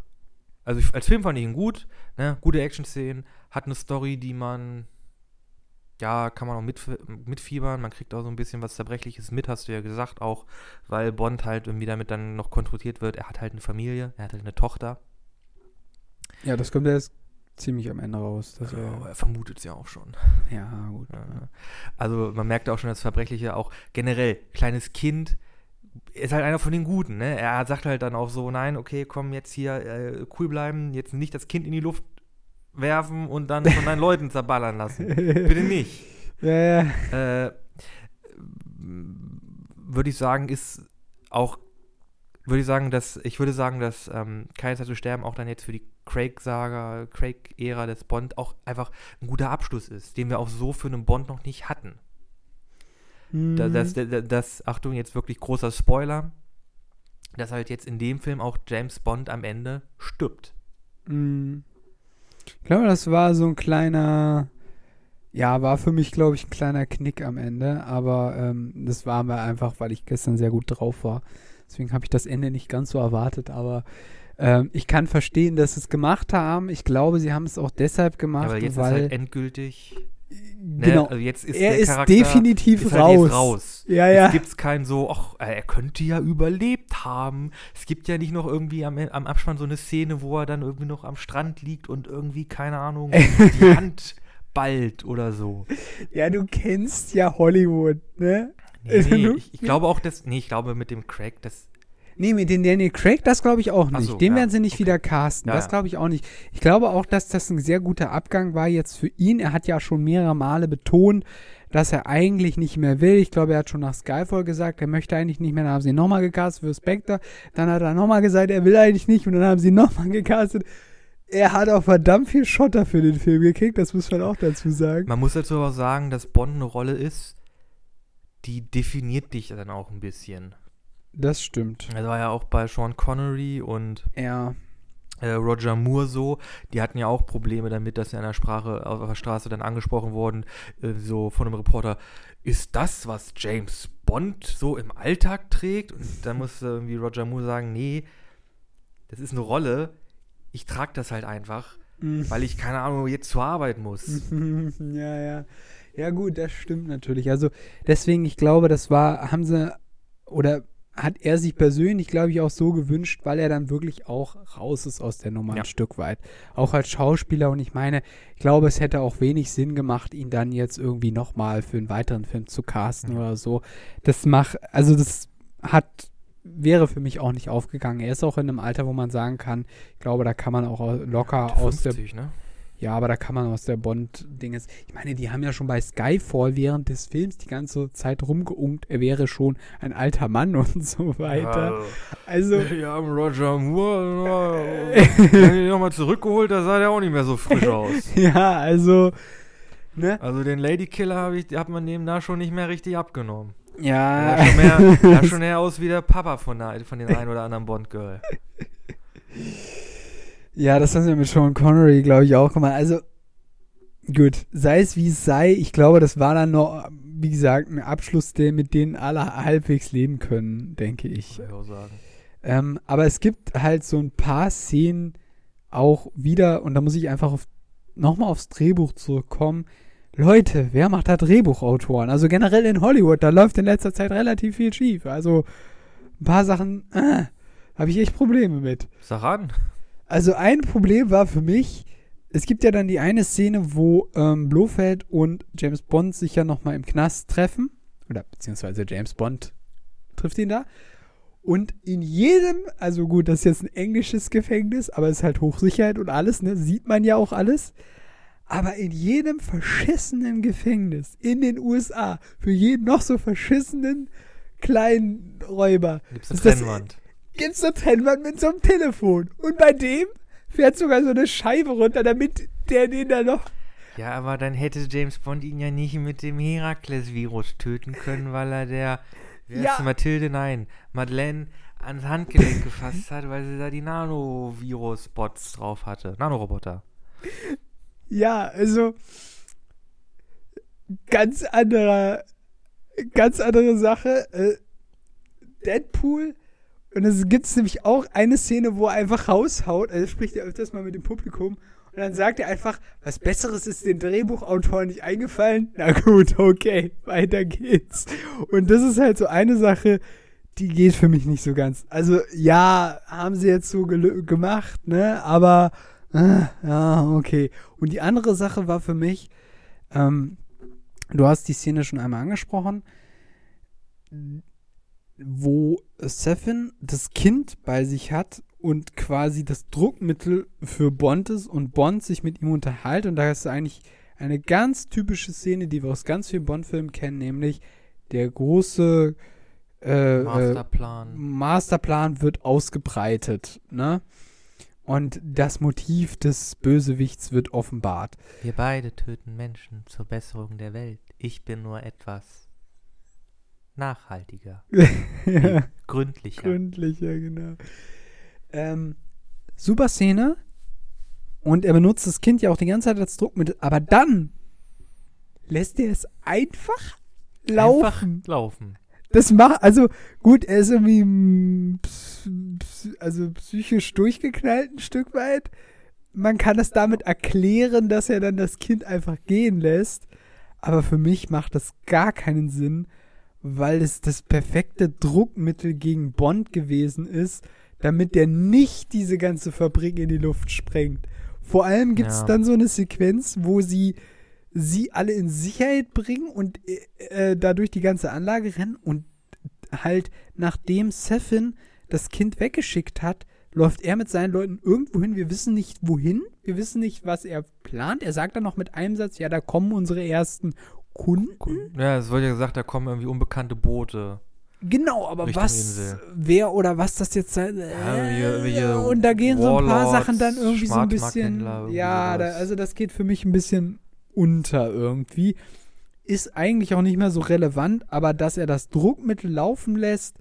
also ich, als Film fand ich ihn gut, ne? gute Action-Szenen, hat eine Story, die man, ja, kann man auch mit, mitfiebern, man kriegt auch so ein bisschen was Zerbrechliches mit, hast du ja gesagt, auch weil Bond halt irgendwie damit dann noch konfrontiert wird, er hat halt eine Familie, er hat halt eine Tochter, Ja, das kommt erst ziemlich am Ende raus. Dass aber er, er vermutet es ja auch schon. ja, gut. Ja. Also man merkt auch schon das Verbrechliche, auch generell, kleines Kind ist halt einer von den Guten, ne? Er sagt halt dann auch so, nein, okay, komm, jetzt hier äh, cool bleiben, jetzt nicht das Kind in die Luft werfen und dann von deinen Leuten zerballern lassen. (laughs) Bitte nicht. Ja, ja. Äh, würde ich sagen, ist auch, würde ich sagen, dass, ich würde sagen, dass ähm, Keine Zeit zu sterben auch dann jetzt für die Craig-Saga, Craig-Ära des Bond auch einfach ein guter Abschluss ist, den wir auch so für einen Bond noch nicht hatten. Mhm. das, das, das, Achtung, jetzt wirklich großer Spoiler, dass halt jetzt in dem Film auch James Bond am Ende stirbt. Mhm. Ich glaube, das war so ein kleiner, ja, war für mich, glaube ich, ein kleiner Knick am Ende, aber ähm, das war mir einfach, weil ich gestern sehr gut drauf war. Deswegen habe ich das Ende nicht ganz so erwartet, aber ähm, ich kann verstehen, dass sie es gemacht haben. Ich glaube, sie haben es auch deshalb gemacht, Aber jetzt ist weil halt endgültig. Ne? genau, Also jetzt ist er der ist Charakter definitiv ist halt raus. Jetzt raus. Ja, ja. gibt es keinen so, ach, äh, er könnte ja überlebt haben. Es gibt ja nicht noch irgendwie am, am Abspann so eine Szene, wo er dann irgendwie noch am Strand liegt und irgendwie, keine Ahnung, (laughs) die Hand ballt oder so. Ja, du kennst ja Hollywood, ne? Nee, (laughs) nee, ich, ich glaube auch, dass, nee, ich glaube mit dem Craig, das, Nee, mit den Daniel Craig, das glaube ich auch nicht. so, Den ja, werden sie nicht okay. wieder casten. Ja, das glaube ich auch nicht. Ich glaube auch, dass das ein sehr guter Abgang war jetzt für ihn. Er hat ja schon mehrere Male betont, dass er eigentlich nicht mehr will. Ich glaube, er hat schon nach Skyfall gesagt, er möchte eigentlich nicht mehr. Dann haben sie ihn nochmal gecastet für Spectre. Dann hat er nochmal gesagt, er will eigentlich nicht. Und dann haben sie ihn nochmal gecastet. Er hat auch verdammt viel Schotter für den Film gekriegt. Das muss man auch dazu sagen. man muss dazu aber sagen, dass Bond eine Rolle ist, die definiert dich dann auch ein bisschen. Das stimmt. Das war ja auch bei Sean Connery und Ja. äh, Roger Moore so. Die hatten ja auch Probleme damit, dass sie an der Sprache auf der Straße dann angesprochen wurden, äh, so von einem Reporter. Ist das, was James Bond so im Alltag trägt? Und dann musste irgendwie Roger Moore sagen, nee, das ist eine Rolle. Ich trage das halt einfach, Mhm. weil ich keine Ahnung jetzt zur Arbeit muss. (laughs) ja, ja. Ja, gut, das stimmt natürlich. Also deswegen, ich glaube, das war, haben sie, oder hat er sich persönlich, glaube ich, auch so gewünscht, weil er dann wirklich auch raus ist aus der Nummer Ja. ein Stück weit. Auch als Schauspieler. Und ich meine, ich glaube, es hätte auch wenig Sinn gemacht, ihn dann jetzt irgendwie nochmal für einen weiteren Film zu casten Ja. oder so. Das macht, also das hat, wäre für mich auch nicht aufgegangen. Er ist auch in einem Alter, wo man sagen kann, ich glaube, da kann man auch locker aus der 50, ne? Ja, aber da kann man aus der Bond-Dinges. Ich meine, die haben ja schon bei Skyfall während des Films die ganze Zeit rumgeunkt, er wäre schon ein alter Mann (laughs) und so weiter. Also, (laughs) Wir haben Roger Moore äh, (laughs) nochmal zurückgeholt, da sah der auch nicht mehr so frisch aus. ja, also, ne? Also den Ladykiller hab ich, hat man dem da schon nicht mehr richtig abgenommen. Ja. sah schon mehr, sah schon eher aus wie der Papa von, der, von den einen oder anderen Bond-Girl. Ja, das haben sie mit Sean Connery, glaube ich, auch gemacht. Also, gut, sei es wie es sei, ich glaube, das war dann noch, wie gesagt, ein Abschluss, der mit denen alle halbwegs leben können, denke ich. Ich auch sagen. Ähm, aber es gibt halt so ein paar Szenen auch wieder, und da muss ich einfach auf, nochmal aufs Drehbuch zurückkommen. Leute, wer macht da Drehbuchautoren? Also generell in Hollywood, da läuft in letzter Zeit relativ viel schief. Also ein paar Sachen, äh, habe ich echt Probleme mit. Sag an. Also ein Problem war für mich, es gibt ja dann die eine Szene, wo ähm, Blofeld und James Bond sich ja nochmal im Knast treffen. Oder beziehungsweise James Bond trifft ihn da. Und in jedem, also gut, das ist jetzt ein englisches Gefängnis, aber es ist halt Hochsicherheit und alles, ne? Sieht man ja auch alles. Aber in jedem verschissenen Gefängnis in den USA, für jeden noch so verschissenen kleinen Räuber, Gibt's eine ist das- Trennwand. Gibt's eine Trennwand mit so einem Telefon. Und bei dem fährt sogar so eine Scheibe runter, damit der den da noch. Ja, aber dann hätte James Bond ihn ja nicht mit dem Herakles-Virus töten können, weil er der, heißt Ja. Mathilde, nein, Madeleine ans Handgelenk (laughs) gefasst hat, weil sie da die Nanovirus-Bots drauf hatte. Nanoroboter. Ja, also ganz anderer, ganz andere Sache. Äh, Deadpool. Und es gibt nämlich auch eine Szene, wo er einfach raushaut. Also spricht er öfters mal mit dem Publikum. Und dann sagt er einfach, was Besseres ist den Drehbuchautoren nicht eingefallen. Na gut, okay, weiter geht's. Und das ist halt so eine Sache, die geht für mich nicht so ganz. Also ja, haben sie jetzt so gemacht, ne? Aber äh, ja, okay. Und die andere Sache war für mich, ähm, du hast die Szene schon einmal angesprochen, wo Sefin das Kind bei sich hat und quasi das Druckmittel für Bond ist und Bond sich mit ihm unterhält. Und da ist eigentlich eine ganz typische Szene, die wir aus ganz vielen Bond-Filmen kennen, nämlich der große äh, äh, Masterplan. Masterplan wird ausgebreitet, ne? Und das Motiv des Bösewichts wird offenbart. Wir beide töten Menschen zur Besserung der Welt. Ich bin nur etwas nachhaltiger, ja, (laughs) gründlicher. gründlicher, genau. Ähm, super Szene. Und er benutzt das Kind ja auch die ganze Zeit als Druckmittel. Aber dann lässt er es einfach laufen. Einfach laufen. Das macht, also gut, er ist irgendwie also psychisch durchgeknallt ein Stück weit. Man kann es damit erklären, dass er dann das Kind einfach gehen lässt. Aber für mich macht das gar keinen Sinn, weil es das perfekte Druckmittel gegen Bond gewesen ist, damit der nicht diese ganze Fabrik in die Luft sprengt. Vor allem gibt es Ja. dann so eine Sequenz, wo sie sie alle in Sicherheit bringen und äh, äh, dadurch die ganze Anlage rennen und halt nachdem Sefin das Kind weggeschickt hat, läuft er mit seinen Leuten irgendwo hin. Wir wissen nicht wohin, wir wissen nicht, was er plant. Er sagt dann noch mit einem Satz, ja, da kommen unsere ersten Kunden. Ja, es wurde ja gesagt, da kommen irgendwie unbekannte Boote. Genau, aber Richtung was, Insel. wer oder was das jetzt sein Ja, wir- wir Und da gehen so ein paar Warlords, Sachen dann irgendwie so ein bisschen. Ja, da, also das geht für mich ein bisschen unter irgendwie. Ist eigentlich auch nicht mehr so relevant, aber dass er das Druckmittel laufen lässt,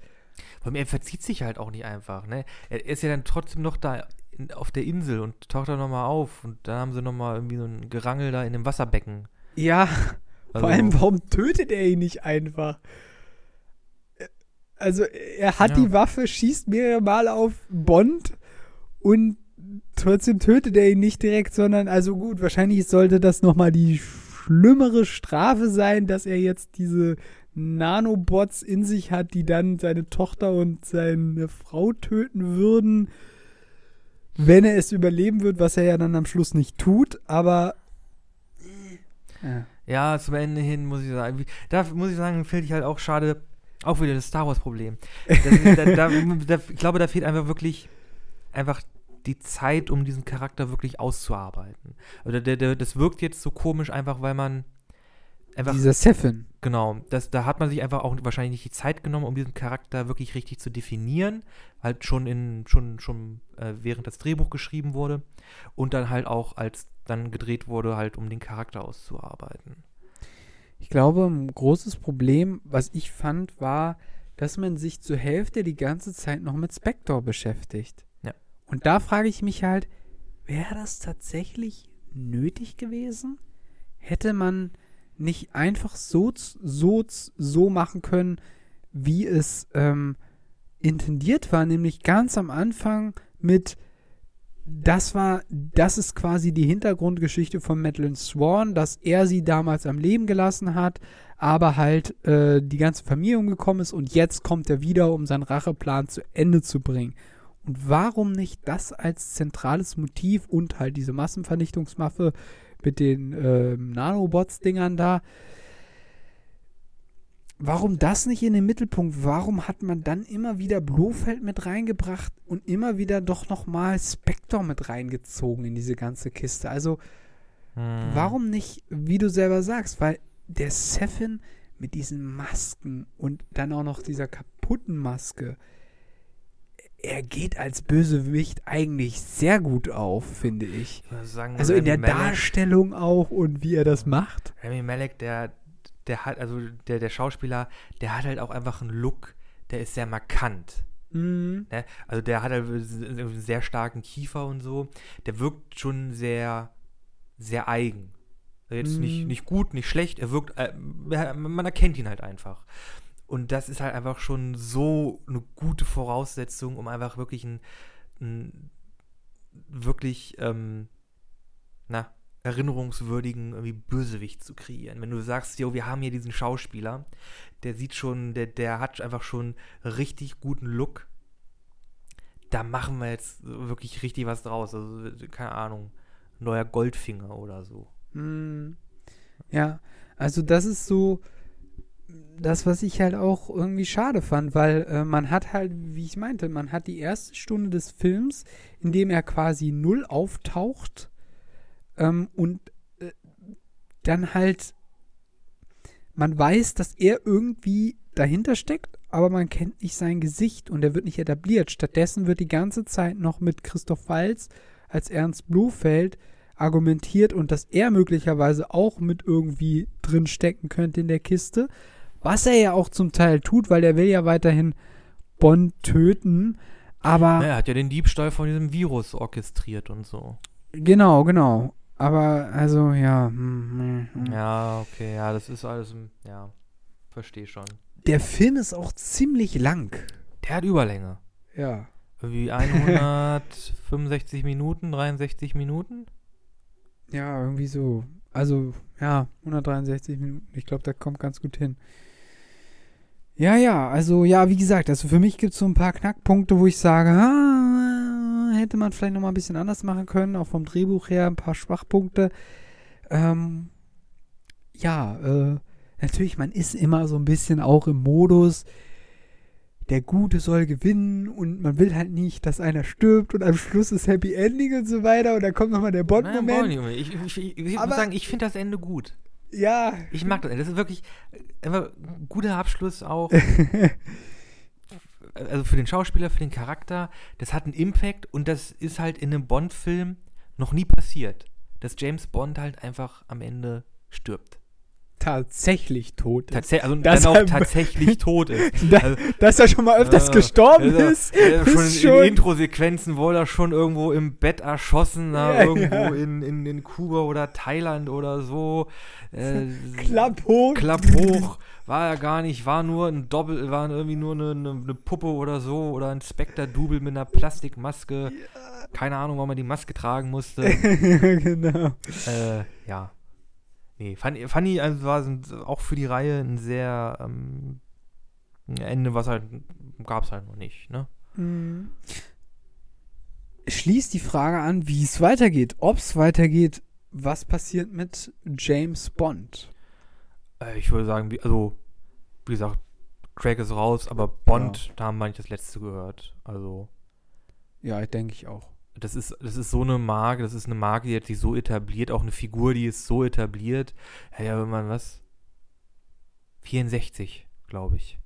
Vor allem, er verzieht sich halt auch nicht einfach, ne? Er ist ja dann trotzdem noch da in, auf der Insel und taucht da nochmal auf. Und dann haben sie nochmal irgendwie so ein Gerangel da in dem Wasserbecken. ja, Also, vor allem, warum tötet er ihn nicht einfach? Also, er hat Ja. die Waffe, schießt mehrere Male auf Bond und trotzdem tötet er ihn nicht direkt, sondern, also gut, wahrscheinlich sollte das nochmal die schlimmere Strafe sein, dass er jetzt diese Nanobots in sich hat, die dann seine Tochter und seine Frau töten würden, wenn er es überleben wird, was er ja dann am Schluss nicht tut, aber ja. Ja, zum Ende hin muss ich sagen, da muss ich sagen, finde ich halt auch schade, auch wieder das Star Wars-Problem. Da, da, (laughs) da, ich glaube, da fehlt einfach wirklich einfach die Zeit, um diesen Charakter wirklich auszuarbeiten. Oder der, der, das wirkt jetzt so komisch, einfach weil man einfach dieser Sefin. Genau, das, da hat man sich einfach auch wahrscheinlich nicht die Zeit genommen, um diesen Charakter wirklich richtig zu definieren. Halt schon in, schon, schon äh, während das Drehbuch geschrieben wurde. Und dann halt auch, als dann gedreht wurde, halt um den Charakter auszuarbeiten. Ich glaube, ein großes Problem, was ich fand, war, dass man sich zur Hälfte die ganze Zeit noch mit Spectre beschäftigt. Ja. Und da frage ich mich halt, wäre das tatsächlich nötig gewesen? Hätte man nicht einfach so, so, so machen können, wie es ähm, intendiert war, nämlich ganz am Anfang mit das war, das ist quasi die Hintergrundgeschichte von Madeline Swan, dass er sie damals am Leben gelassen hat, aber halt äh, die ganze Familie umgekommen ist und jetzt kommt er wieder, um seinen Racheplan zu Ende zu bringen. Und warum nicht das als zentrales Motiv und halt diese Massenvernichtungswaffe mit den ähm, Nanobots-Dingern da? Warum das nicht in den Mittelpunkt? Warum hat man dann immer wieder Blofeld mit reingebracht und immer wieder doch nochmal Spectre mit reingezogen in diese ganze Kiste? Also, Hm. warum nicht, wie du selber sagst, weil der Seffin mit diesen Masken und dann auch noch dieser kaputten Maske, er geht als Bösewicht eigentlich sehr gut auf, finde ich. Sagen, Also in der Malek- Darstellung auch und wie er das macht. Rami Malek, der, der hat, also der, der Schauspieler, der hat halt auch einfach einen Look, der ist sehr markant. Mhm. Ne? Also der hat halt einen sehr starken Kiefer und so. Der wirkt schon sehr, sehr eigen. Also Jetzt nicht, Mhm. nicht gut, nicht schlecht, er wirkt, äh, man erkennt ihn halt einfach. Und das ist halt einfach schon so eine gute Voraussetzung, um einfach wirklich einen, einen wirklich, ähm, na, erinnerungswürdigen irgendwie Bösewicht zu kreieren. Wenn du sagst, jo, wir haben hier diesen Schauspieler, der sieht schon, der, der hat einfach schon richtig guten Look. Da machen wir jetzt wirklich richtig was draus. Also, keine Ahnung, neuer Goldfinger oder so. Mhm. Ja, also das ist so das, was ich halt auch irgendwie schade fand, weil äh, man hat halt, wie ich meinte, man hat die erste Stunde des Films, in dem er quasi null auftaucht ähm, und äh, dann halt man weiß, dass er irgendwie dahinter steckt, aber man kennt nicht sein Gesicht und er wird nicht etabliert. Stattdessen wird die ganze Zeit noch mit Christoph Waltz als Ernst Blofeld argumentiert und dass er möglicherweise auch mit irgendwie drin stecken könnte in der Kiste. Was er ja auch zum Teil tut, weil er will ja weiterhin Bond töten. Aber Na, er hat ja den Diebstahl von diesem Virus orchestriert und so. genau, genau. Aber also ja. hm, hm, hm. Ja, okay, ja, das ist alles, ja, verstehe schon. Der Film ist auch ziemlich lang. Der hat Überlänge. Ja. Irgendwie 165 (laughs) Minuten, 63 Minuten? Ja, irgendwie so. Also, ja, 163 Minuten. Ich glaube, da kommt ganz gut hin. Ja, ja, also, ja, wie gesagt, also für mich gibt es so ein paar Knackpunkte, wo ich sage, ah, hätte man vielleicht noch mal ein bisschen anders machen können, auch vom Drehbuch her ein paar Schwachpunkte. Ähm, ja, äh, natürlich, man ist immer so ein bisschen auch im Modus, der Gute soll gewinnen und man will halt nicht, dass einer stirbt und am Schluss ist Happy Ending und so weiter und dann kommt nochmal der Bond-Moment. ich ich, ich, ich, muss sagen, ich finde das Ende gut. Ja. Ich mag das. Das ist wirklich äh, ein guter Abschluss auch. (laughs) also für den Schauspieler, für den Charakter. Das hat einen Impact und das ist halt in einem Bond-Film noch nie passiert. Dass James Bond halt einfach am Ende stirbt. Tatsächlich tot ist. Tatsächlich, also Das dann auch er- (laughs) tatsächlich tot ist. Da, Also, dass er schon mal öfters äh, gestorben also, ist, äh, schon in, ist in schon. Intro-Sequenzen wurde er schon irgendwo im Bett erschossen, da Ja, irgendwo ja. In, in, in Kuba oder Thailand oder so. Äh, Klapp hoch. Klapp hoch, war er gar nicht, war nur ein Doppel, war irgendwie nur eine, eine, eine Puppe oder so oder ein Spectre-Double mit einer Plastikmaske. Keine Ahnung, warum er die Maske tragen musste. (laughs) genau. äh, ja. Nee, Funny, Funny also war auch für die Reihe ein sehr ähm, Ende, was halt gab es halt noch nicht, ne? Mhm. Schließt die Frage an, wie es weitergeht, ob es weitergeht, was passiert mit James Bond. Äh, ich würde sagen, wie, also, wie gesagt, Craig ist raus, aber Bond, da haben wir nicht das letzte gehört. Also, Ja, denke ich auch. Das ist, das ist so eine Marke, das ist eine Marke, die hat sich so etabliert, auch eine Figur, die ist so etabliert. Ja, wenn man was? 64, glaube ich,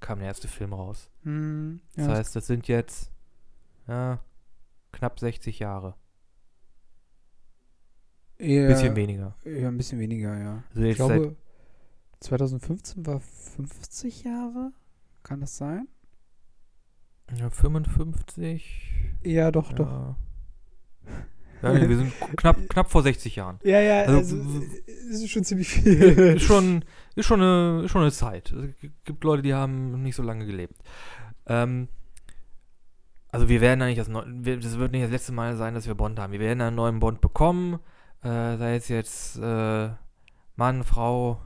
kam der erste Film raus. Das Ja, heißt, das sind jetzt ja, knapp 60 Jahre. eher, Bisschen weniger. Ja, ein bisschen weniger, ja. Also Ich glaube, 2015 war 50 Jahre. Kann das sein? Ja, 55. Ja, doch, doch. Ja. Ja, nee, wir sind (laughs) knapp, knapp vor 60 Jahren. Ja, ja, Also, also, ist schon ziemlich viel. (laughs) ist schon, ist schon eine, ist schon eine Zeit. Es gibt Leute, die haben nicht so lange gelebt. Ähm, also wir werden eigentlich das, neu, das wird nicht das letzte Mal sein, dass wir Bond haben. Wir werden einen neuen Bond bekommen. Äh, sei es jetzt äh, Mann, Frau,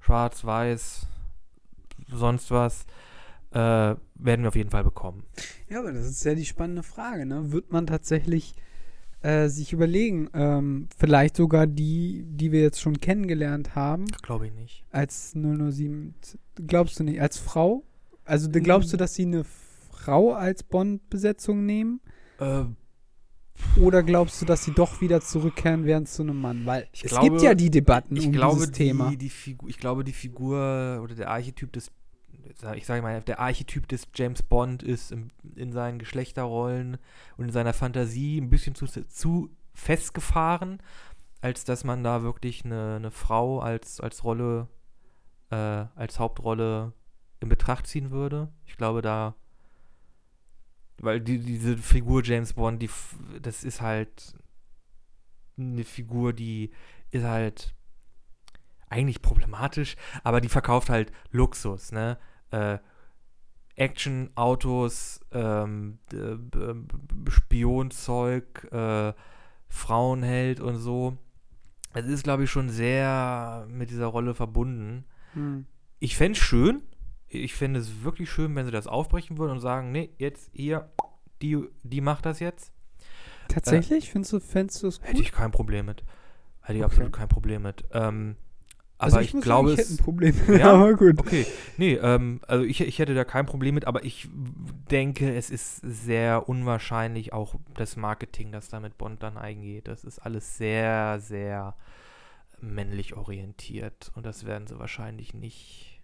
Schwarz, Weiß, sonst was, äh, werden wir auf jeden Fall bekommen. Ja, aber das ist ja die spannende Frage, ne? Wird man tatsächlich äh, sich überlegen, ähm, vielleicht sogar die, die wir jetzt schon kennengelernt haben, Glaube ich nicht. als 007. Glaubst du nicht? Als Frau? Also glaubst du, dass sie eine Frau als Bond-Besetzung nehmen? Äh, Oder glaubst du, dass sie doch wieder zurückkehren werden zu einem Mann? Weil Ich es glaube- gibt ja die Debatten um glaube, dieses Thema. Die, die Figur, ich glaube, die Figur oder der Archetyp des, ich sage mal, der Archetyp des James Bond ist im, in seinen Geschlechterrollen und in seiner Fantasie ein bisschen zu, zu festgefahren, als dass man da wirklich eine, eine Frau als, als Rolle, äh, als Hauptrolle in Betracht ziehen würde. Ich glaube, da, weil die, diese Figur James Bond, die, das ist halt eine Figur, die ist halt eigentlich problematisch, aber die verkauft halt Luxus, ne? Äh, Action, Autos, ähm, Spionzeug, äh, Frauenheld und so. Es ist, glaube ich, schon sehr mit dieser Rolle verbunden. Hm. Ich fände es schön, ich fände es wirklich schön, wenn sie das aufbrechen würden und sagen, nee, jetzt hier, die, die macht das jetzt. Tatsächlich? Findest du, es Hätte gut? ich kein Problem mit. Hätte ich Okay. absolut kein Problem mit. Ähm, also aber ich, muss glaube, sagen, ich hätte ein Problem. (laughs) Ja? (laughs) aber gut. Okay, nee, ähm, also ich, ich hätte da kein Problem mit, aber ich denke, es ist sehr unwahrscheinlich, auch das Marketing, das da mit Bond dann eingeht. Das ist alles sehr, sehr männlich orientiert und das werden sie wahrscheinlich nicht,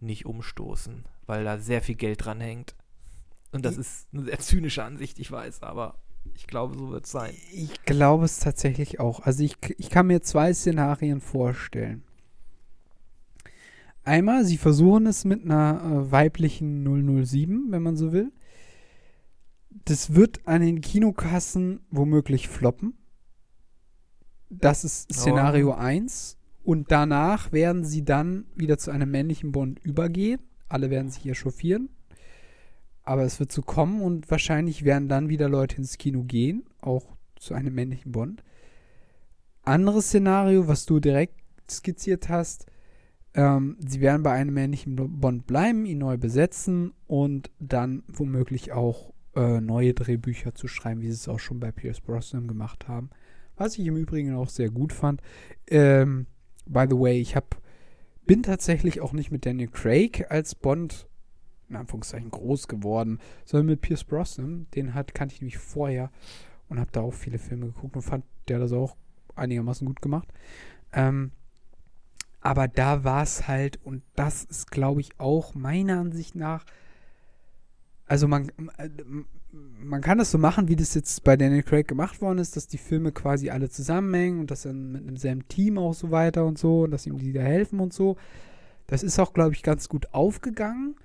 nicht umstoßen, weil da sehr viel Geld dran hängt. Und das I- ist eine sehr zynische Ansicht, ich weiß, aber ich glaube, so wird es sein. Ich glaube es tatsächlich auch. Also ich, ich kann mir zwei Szenarien vorstellen. Einmal, sie versuchen es mit einer äh, weiblichen 007, wenn man so will. Das wird an den Kinokassen womöglich floppen. Das ist Szenario 1. Und danach werden sie dann wieder zu einem männlichen Bond übergehen. Alle werden sich echauffieren. Aber es wird so kommen und wahrscheinlich werden dann wieder Leute ins Kino gehen, auch zu einem männlichen Bond. Anderes Szenario, was du direkt skizziert hast, ähm, sie werden bei einem männlichen Bond bleiben, ihn neu besetzen und dann womöglich auch äh, neue Drehbücher zu schreiben, wie sie es auch schon bei Pierce Brosnan gemacht haben. Was ich im Übrigen auch sehr gut fand. Ähm, by the way, ich hab, bin tatsächlich auch nicht mit Daniel Craig als Bond in Anführungszeichen groß geworden, sondern mit Pierce Brosnan. Den hat, kannte ich nämlich vorher und habe da auch viele Filme geguckt und fand der das auch einigermaßen gut gemacht. Ähm, aber da war es halt, und das ist, glaube ich, auch meiner Ansicht nach, also man, man kann das so machen, wie das jetzt bei Daniel Craig gemacht worden ist, dass die Filme quasi alle zusammenhängen und das dann mit einem selben Team auch so weiter und so und dass ihm die da helfen und so. Das ist auch, glaube ich, ganz gut aufgegangen.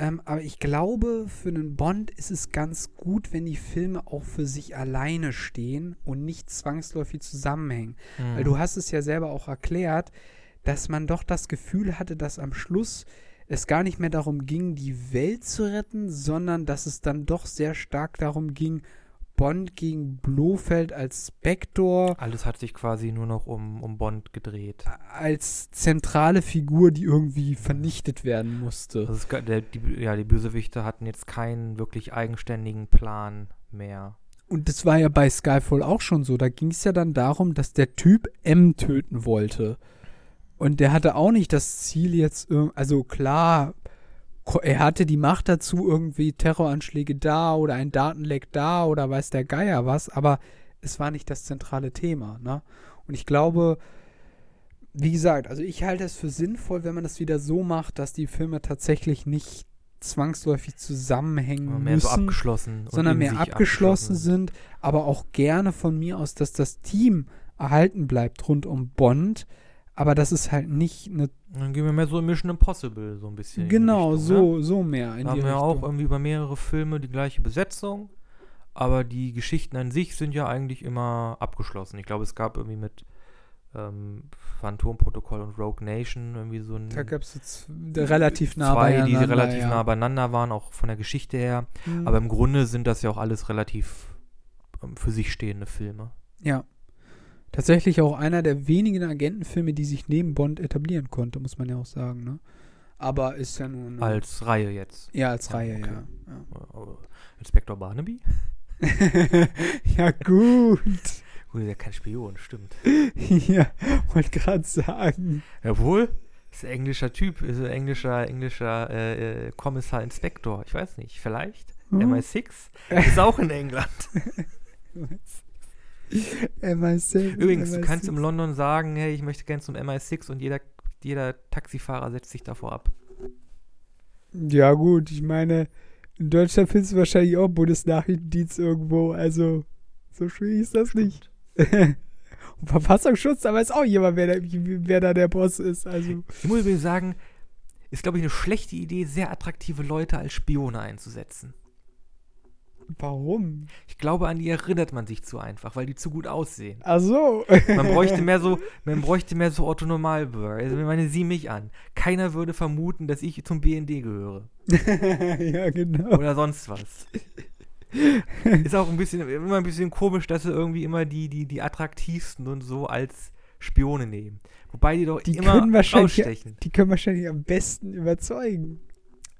Ähm, aber ich glaube, für einen Bond ist es ganz gut, wenn die Filme auch für sich alleine stehen und nicht zwangsläufig zusammenhängen. Weil du hast es ja selber auch erklärt, dass man doch das Gefühl hatte, dass am Schluss es gar nicht mehr darum ging, die Welt zu retten, sondern dass es dann doch sehr stark darum ging, Bond gegen Blofeld als Spector, Alles hat sich quasi nur noch um, um Bond gedreht. als zentrale Figur, die irgendwie vernichtet werden musste. Also es, der, die, ja, die Bösewichte hatten jetzt keinen wirklich eigenständigen Plan mehr. Und das war ja bei Skyfall auch schon so. Da ging es ja dann darum, dass der Typ M töten wollte. Und der hatte auch nicht das Ziel jetzt, also klar, er hatte die Macht dazu, irgendwie Terroranschläge da oder ein Datenleck da oder weiß der Geier was, aber es war nicht das zentrale Thema, ne? Und ich glaube, wie gesagt, also ich halte es für sinnvoll, wenn man das wieder so macht, dass die Filme tatsächlich nicht zwangsläufig zusammenhängen Aber mehr müssen so abgeschlossen. sondern mehr sich abgeschlossen sind, aber auch gerne von mir aus, dass das Team erhalten bleibt rund um Bond, aber das ist halt nicht eine Dann gehen wir mehr so in Mission Impossible so ein bisschen. die genau Richtung, so Ne? so mehr in Da die haben wir Richtung. auch irgendwie über mehrere Filme die gleiche Besetzung, aber die Geschichten an sich sind ja eigentlich immer abgeschlossen. Ich glaube, es gab irgendwie mit ähm, Phantomprotokoll und Rogue Nation irgendwie so ein da gab es jetzt relativ nah zwei, die beieinander, relativ ja. nah beieinander waren, auch von der Geschichte her. Mhm. Aber im Grunde sind das ja auch alles relativ ähm, für sich stehende Filme. ja. Tatsächlich auch einer der wenigen Agentenfilme, die sich neben Bond etablieren konnte, muss man ja auch sagen, ne? Aber ist ja eine, Als Reihe jetzt. ja als Ja, Reihe, okay. ja. ja. Äh, Inspektor Barnaby? (laughs) ja, gut. Gut, der kein Spion, stimmt. (laughs) ja, wollte gerade sagen. Jawohl, ist ein englischer Typ, ist ein englischer, englischer äh, äh, Kommissar Inspektor. Ich weiß nicht, vielleicht. Hm? MI6 ist auch in England. (laughs) (laughs) MI6. Übrigens, du MI6. kannst im London sagen, hey, ich möchte gerne zum MI6 und jeder, jeder Taxifahrer setzt sich davor ab. Ja, gut, ich meine, in Deutschland findest du wahrscheinlich auch Bundesnachrichtendienst irgendwo. Also, so schwierig ist das nicht. (laughs) Und Verfassungsschutz, da weiß auch jemand, wer, der, wer da der Boss ist. Also, Ich muss übrigens sagen, ist, glaube ich, eine schlechte Idee, sehr attraktive Leute als Spione einzusetzen. Warum? Ich glaube, an die erinnert man sich zu einfach, weil die zu gut aussehen. Ach so. Man bräuchte mehr so, man bräuchte mehr so Otto Normalbürger. Also, ich meine, sieh mich an. Keiner würde vermuten, dass ich zum BND gehöre. (laughs) ja, genau. Oder sonst was. Ist auch ein bisschen, immer ein bisschen komisch, dass sie irgendwie immer die, die, die attraktivsten und so als Spione nehmen. Wobei die doch Die immer rausstechen. Die können wahrscheinlich am besten überzeugen.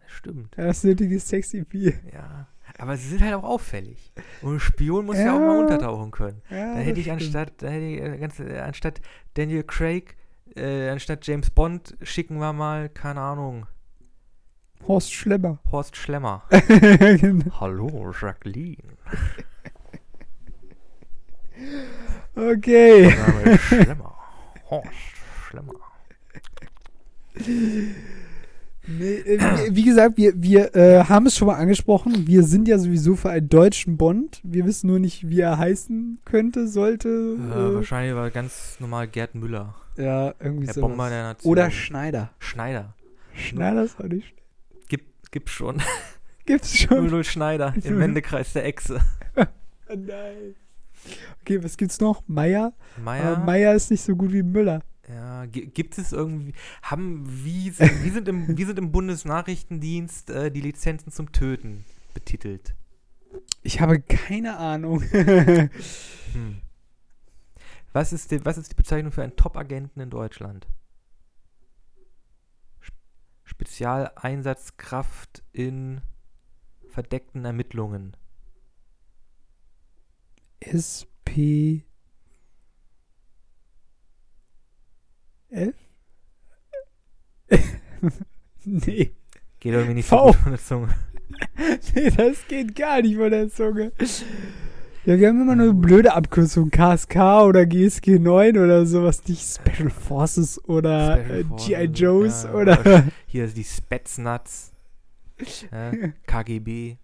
Stimmt, Das nötige Sexy-Appeal. ja. Aber sie sind halt auch auffällig. Und ein Spion muss ja, Ja. auch mal untertauchen können. Ja, Da hätte ich stimmt. anstatt, da hätte ich, äh, ganz, äh, anstatt Daniel Craig, äh, anstatt James Bond, schicken wir mal, keine Ahnung, Horst Schlemmer. Horst Schlemmer. (laughs) Hallo, Jacqueline. okay. Schlemmer. Horst Schlemmer. (laughs) Äh, wie, gesagt, wir, wir äh, haben es schon mal angesprochen. Wir sind ja sowieso für einen deutschen Bond. Wir wissen nur nicht, wie er heißen könnte, sollte. Äh, Äh, wahrscheinlich war ganz normal Gerd Müller. ja, irgendwie Der so. Bomber der Nation. Oder Schneider. Schneider. Schneider ist auch nicht. Gibt, (laughs) gibt's schon. Gibt's schon. 00 Schneider im (laughs) Wendekreis der Echse. (laughs) Nein. Okay, was gibt's noch? Meier? Meier. Aber Meier ist nicht so gut wie Müller. Ja, gi- gibt es irgendwie, haben, wie sind, wie sind, im, wie sind im Bundesnachrichtendienst äh, die Lizenzen zum Töten betitelt? Ich habe keine Ahnung. (laughs) Hm. Was, ist die, was ist die Bezeichnung für einen Top-Agenten in Deutschland? Sp- Spezialeinsatzkraft in verdeckten Ermittlungen. SP. F? (laughs) nee. Geht irgendwie nicht so von der Zunge. (laughs) Nee, das geht gar nicht von der Zunge. Ja, wir haben immer nur blöde Abkürzungen. KSK oder GSG 9 oder sowas. Nicht Special Forces oder äh, G.I. Joes ja, oder. (laughs) Hier ist die Spetsnaz. Ja, KGB.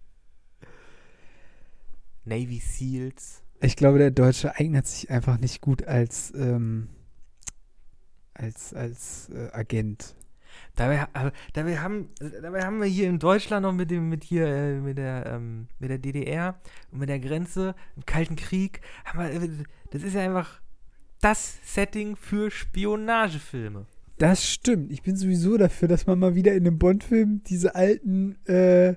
Navy Seals. Ich glaube, der Deutsche eignet sich einfach nicht gut als, ähm, als, als äh, Agent. Dabei, dabei, haben, dabei haben wir hier in Deutschland noch mit dem, mit hier, äh, mit der, ähm, mit der DDR und mit der Grenze im Kalten Krieg, wir, das ist ja einfach das Setting für Spionagefilme. Das stimmt. Ich bin sowieso dafür, dass man mal wieder in einem Bond-Film diese alten, äh,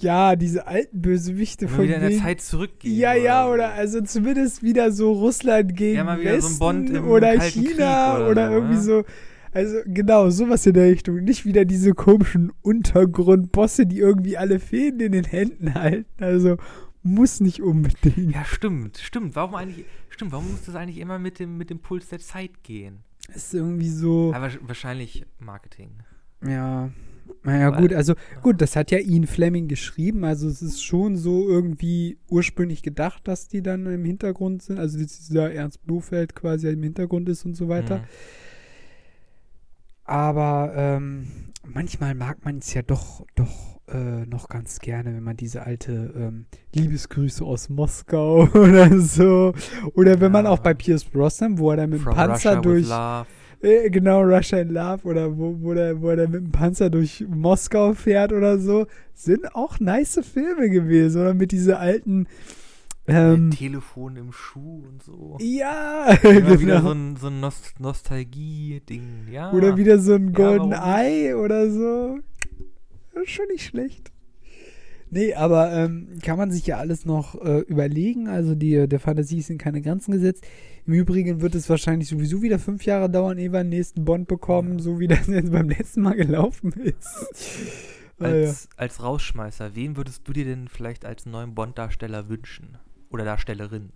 ja, diese alten Bösewichte Wenn von wieder in der Zeit zurückgehen. Ja, ja, oder also zumindest wieder so Russland gegen Ja, mal wieder so ein Westen Bond im oder Kalten China oder, oder so, irgendwie ne? so. Also genau, sowas in der Richtung. Nicht wieder diese komischen Untergrundbosse, die irgendwie alle Fäden in den Händen halten. Also muss nicht unbedingt. Ja, stimmt, stimmt. Warum eigentlich, stimmt, warum muss das eigentlich immer mit dem, mit dem Puls der Zeit gehen? Ist irgendwie so. Aber wahrscheinlich Marketing. Ja. Naja, Weil- gut, also gut, das hat ja Ian Fleming geschrieben, also es ist schon so irgendwie ursprünglich gedacht, dass die dann im Hintergrund sind, also dass dieser Ernst Blofeld quasi im Hintergrund ist und so weiter. Mhm. Aber ähm, manchmal mag man es ja doch, doch äh, noch ganz gerne, wenn man diese alte ähm, Liebesgrüße aus Moskau (laughs) oder so. Oder wenn man Ja. auch bei Pierce Brosnan, wo er dann mit dem Panzer durch. Love. Äh, genau, Russia in Love oder wo, wo, der, wo er dann mit dem Panzer durch Moskau fährt oder so, sind auch nice Filme gewesen. Oder mit dieser alten. Ähm, Telefon im Schuh und so. ja, Immer wieder (laughs) so genau. ein, so ein Nost Nostalgie-Ding, ja. Oder wieder so ein Ja, Golden warum Eye oder so. Schon nicht schlecht. Nee, aber ähm, kann man sich ja alles noch äh, überlegen. Also die, der Fantasie sind keine Grenzen gesetzt. Im Übrigen wird es wahrscheinlich sowieso wieder fünf Jahre dauern, ehe wir den nächsten Bond bekommen, so wie das jetzt beim letzten Mal gelaufen ist. (laughs) Ah, ja. als, als Rausschmeißer, wen würdest du dir denn vielleicht als neuen Bond-Darsteller wünschen? Oder Darstellerin?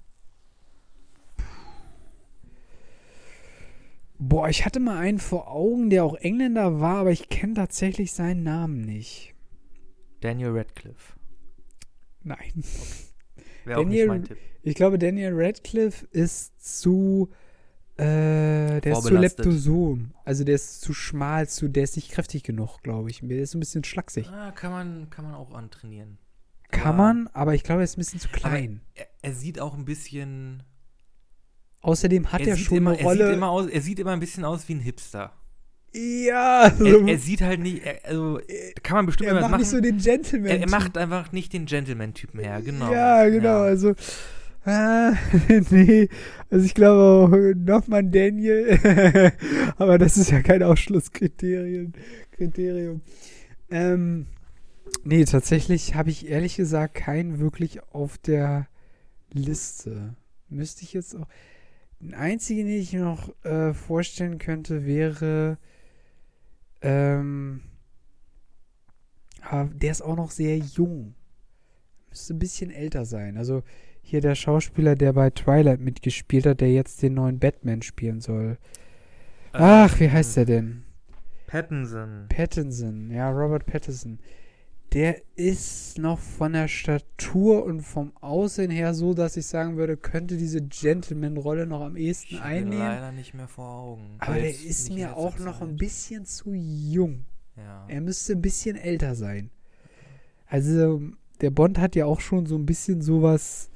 Boah, ich hatte mal einen vor Augen, der auch Engländer war, aber ich kenne tatsächlich seinen Namen nicht. Daniel Radcliffe. Nein. Wäre auch nicht mein Tipp. Ich glaube, Daniel Radcliffe ist zu. Äh, der ist zu leptosom. Also der ist zu schmal, zu, der ist nicht kräftig genug, glaube ich. Der ist so ein bisschen schlaksig. Ah, kann, man, kann man auch antrainieren. Kann Aber man, aber ich glaube, er ist ein bisschen zu klein. Er, er sieht auch ein bisschen. Außerdem hat er, sieht schon immer, eine Er Rolle. sieht, immer aus, er sieht immer ein bisschen aus wie ein Hipster. Ja, also, Er, er sieht halt nicht. Er, also, kann man bestimmt er macht machen. nicht so den Gentleman. er, er macht einfach nicht den Gentleman-Typen her, genau. Ja, genau. Also, (laughs) ah, (laughs) nee. Also ich glaube auch nochmal ein Daniel. (laughs) Aber das ist ja kein Ausschlusskriterium. Kriterium. Ähm, nee, tatsächlich habe ich ehrlich gesagt keinen wirklich auf der Liste. Müsste ich jetzt auch. Den einzigen, den ich mir noch äh, vorstellen könnte, wäre. Ähm, aber der ist auch noch sehr jung. Müsste ein bisschen älter sein. Also hier der Schauspieler, der bei Twilight mitgespielt hat, der jetzt den neuen Batman spielen soll. Ach, wie heißt der denn? Pattinson. Pattinson, ja, Robert Pattinson. Der ist noch von der Statur und vom Aussehen her so, dass ich sagen würde, könnte diese Gentleman-Rolle noch am ehesten Ich einnehmen. leider nicht mehr vor Augen. Aber der ist mir auch noch Zeit. ein bisschen zu jung. Ja. Er müsste ein bisschen älter sein. Also, der Bond hat ja auch schon so ein bisschen sowas,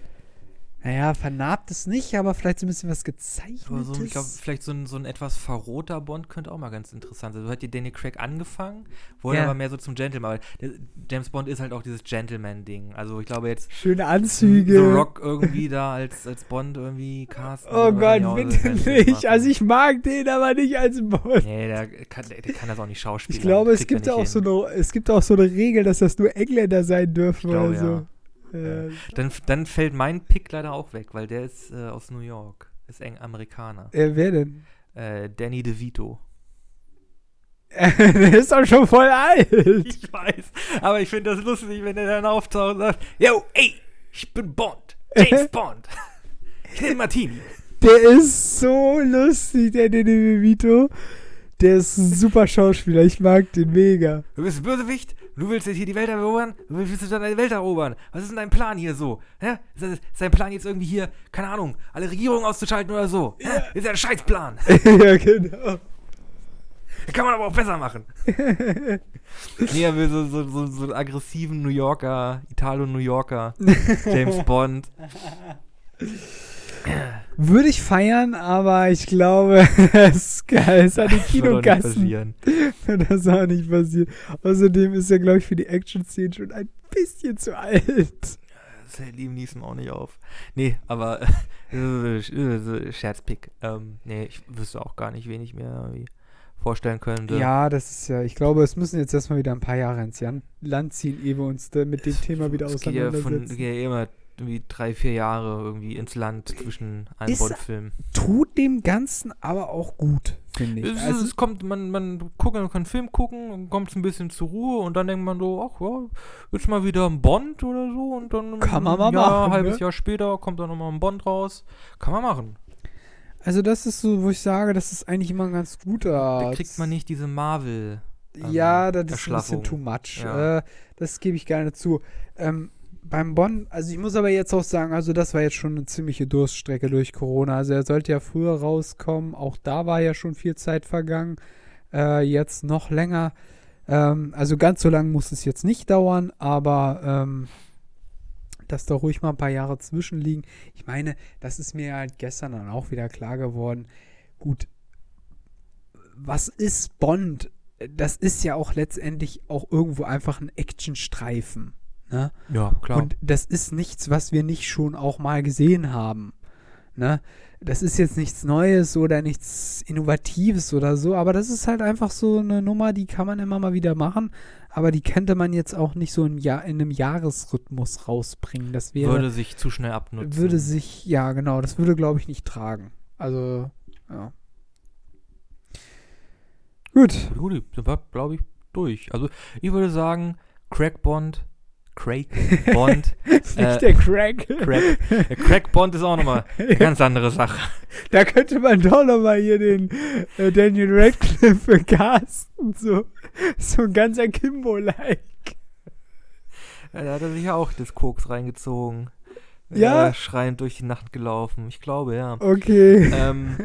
naja, vernarbtes nicht, aber vielleicht so ein bisschen was gezeichnetes. Aber so, ich glaube, vielleicht so ein, so ein etwas verroter Bond könnte auch mal ganz interessant sein. So hat die Daniel Craig angefangen, wurde Ja. aber mehr so zum Gentleman. Der, James Bond ist halt auch dieses Gentleman-Ding. Also ich glaube jetzt Schöne Anzüge. The Rock irgendwie da als, als Bond irgendwie casten. Oh Gott, bitte Sinn nicht. Also ich mag den aber nicht als Bond. Nee, der kann, der, der kann das auch nicht schauspielen. Ich glaube, es gibt auch so eine, es gibt auch so eine Regel, dass das nur Engländer sein dürfen Ich glaube, oder so. ja. Äh, Dann, dann fällt mein Pick leider auch weg, weil der ist äh, aus New York. Ist eng Amerikaner. äh, wer denn? Äh, Danny DeVito. (laughs) der ist doch schon voll alt. Ich weiß, aber ich finde das lustig, wenn er dann auftaucht und sagt, Yo, ey, ich bin Bond, James (laughs) Bond. Ich Martini. Der ist so lustig, der Danny Vito. Der ist ein super Schauspieler. Ich mag den mega. Du bist Bösewicht, du willst jetzt hier die Welt erobern, du willst jetzt deine Welt erobern. Was ist denn dein Plan hier so? Hä? Ist, das, ist dein Plan jetzt irgendwie hier, keine Ahnung, alle Regierungen auszuschalten oder so? Hä? Ist ja ein Scheißplan. (laughs) ja, genau. Kann man aber auch besser machen. (laughs) nee, er will so, so, so, so einen aggressiven New Yorker, Italo-New Yorker, (laughs) James Bond. Würde ich feiern, aber ich glaube, (laughs) es ist hat die Das (laughs) wird das auch nicht passieren. Außerdem ist er, glaube ich, für die Action-Szenen schon ein bisschen zu alt. Liam Neeson auch nicht auf. Nee, aber (laughs) äh, Scherzpick. Ähm, nee, ich wüsste auch gar nicht, wen ich mir vorstellen könnte. Ja, das ist ja, ich glaube, es müssen jetzt erstmal wieder ein paar Jahre ins Land ziehen, ehe wir uns mit dem Thema wieder es geht ja, von, auseinandersetzen. geht ja immer irgendwie drei, vier Jahre irgendwie ins Land zwischen einem Bond-Film. Tut dem Ganzen aber auch gut, finde ich. Es, Also, es kommt, man, man guckt, man kann einen Film gucken, dann kommt es ein bisschen zur Ruhe und dann denkt man so, ach ja, jetzt mal wieder ein Bond oder so und dann Kann man mal ein Jahr, machen, halbes ne? Jahr später kommt dann nochmal ein Bond raus. Kann man machen. also das ist so, wo ich sage, das ist eigentlich immer ein ganz guter. Da kriegt man nicht diese Marvel. ähm, Ja, das ist ein bisschen too much. Ja. Äh, das gebe ich gerne zu. Ähm, beim Bonn, also ich muss aber jetzt auch sagen, also das war jetzt schon eine ziemliche Durststrecke durch Corona. Also er sollte ja früher rauskommen. Auch da war ja schon viel Zeit vergangen. Äh, jetzt noch länger. Ähm, also ganz so lange muss es jetzt nicht dauern, aber ähm, dass da ruhig mal ein paar Jahre zwischenliegen. Ich meine, das ist mir halt gestern dann auch wieder klar geworden. Gut, was ist Bond? Das ist ja auch letztendlich auch irgendwo einfach ein Actionstreifen. Ne? Ja, klar. Und das ist nichts, was wir nicht schon auch mal gesehen haben. Ne? Das ist jetzt nichts Neues oder nichts Innovatives oder so, aber das ist halt einfach so eine Nummer, die kann man immer mal wieder machen, aber die könnte man jetzt auch nicht so im Jahr, in einem Jahresrhythmus rausbringen. Das wäre, würde sich zu schnell abnutzen. würde sich, ja genau, das würde glaube ich nicht tragen. Also, ja. Gut, Gut, sind wir, glaube ich, durch. Also ich würde sagen, Craig Bond, (laughs) Craig Bond, Nicht Äh, der Crack. Craig, der Craig Bond ist auch nochmal (laughs) eine ganz andere Sache. Da könnte man doch noch mal hier den äh, Daniel Radcliffe (laughs) casten. So, so ein ganzer Kimbo-like. Ja, da hat er sich ja auch das Koks reingezogen. Ja? Äh, schreiend durch die Nacht gelaufen. Ich glaube, ja. Okay. ähm,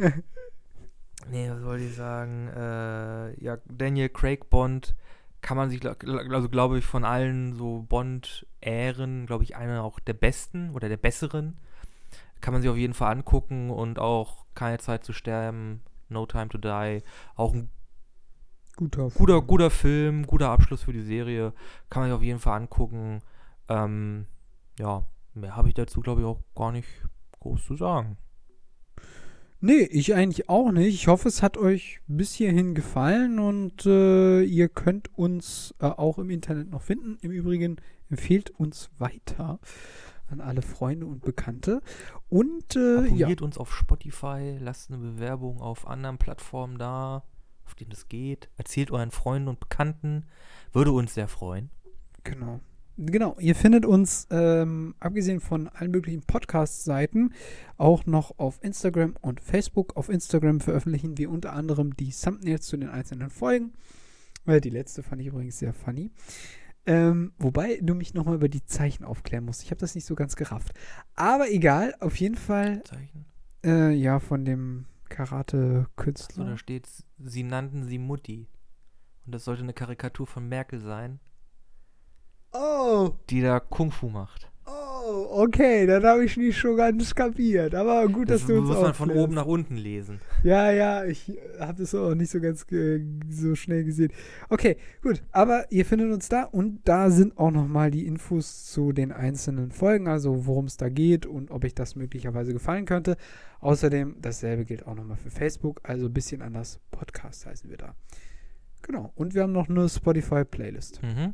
nee, was wollte ich sagen? Äh, ja, Daniel Craig Bond kann man sich, also glaube ich, von allen so Bond-Ähren, glaube ich, einer auch der besten oder der besseren. Kann man sich auf jeden Fall angucken und auch Keine Zeit zu sterben, No Time to Die. Auch ein Guter. guter, guter Film, guter Abschluss für die Serie. Kann man sich auf jeden Fall angucken. Ähm, ja, mehr habe ich dazu, glaube ich, auch gar nicht groß zu sagen. Nee, ich eigentlich auch nicht. Ich hoffe, es hat euch bis hierhin gefallen und äh, ihr könnt uns äh, auch im Internet noch finden. Im Übrigen empfehlt uns weiter an alle Freunde und Bekannte. Und äh, ja, Abonniert uns auf Spotify, lasst eine Bewerbung auf anderen Plattformen da, auf denen es geht. Erzählt euren Freunden und Bekannten. Würde uns sehr freuen. Genau. Genau, ihr findet uns, ähm, abgesehen von allen möglichen Podcast-Seiten, auch noch auf Instagram und Facebook. Auf Instagram veröffentlichen wir unter anderem die Thumbnails zu den einzelnen Folgen. Äh, die letzte fand ich übrigens sehr funny. Ähm, wobei du mich nochmal über die Zeichen aufklären musst. Ich habe das nicht so ganz gerafft. Aber egal, auf jeden Fall, Zeichen. äh, ja, von dem So, Karate-Künstler. da steht, sie nannten sie Mutti. Und das sollte eine Karikatur von Merkel sein, Oh, die da Kung Fu macht. oh, okay, dann habe ich nicht schon ganz kapiert. Aber gut, Das dass du uns muss man von oben nach unten lesen. Ja, ja, ich habe das auch nicht so ganz so schnell gesehen. Okay, gut. Aber ihr findet uns da und da sind auch nochmal die Infos zu den einzelnen Folgen, also worum es da geht und ob euch das möglicherweise gefallen könnte. Außerdem, dasselbe gilt auch nochmal für Facebook, also ein bisschen anders Podcast heißen wir da. Genau. Und wir haben noch eine Spotify-Playlist. Mhm.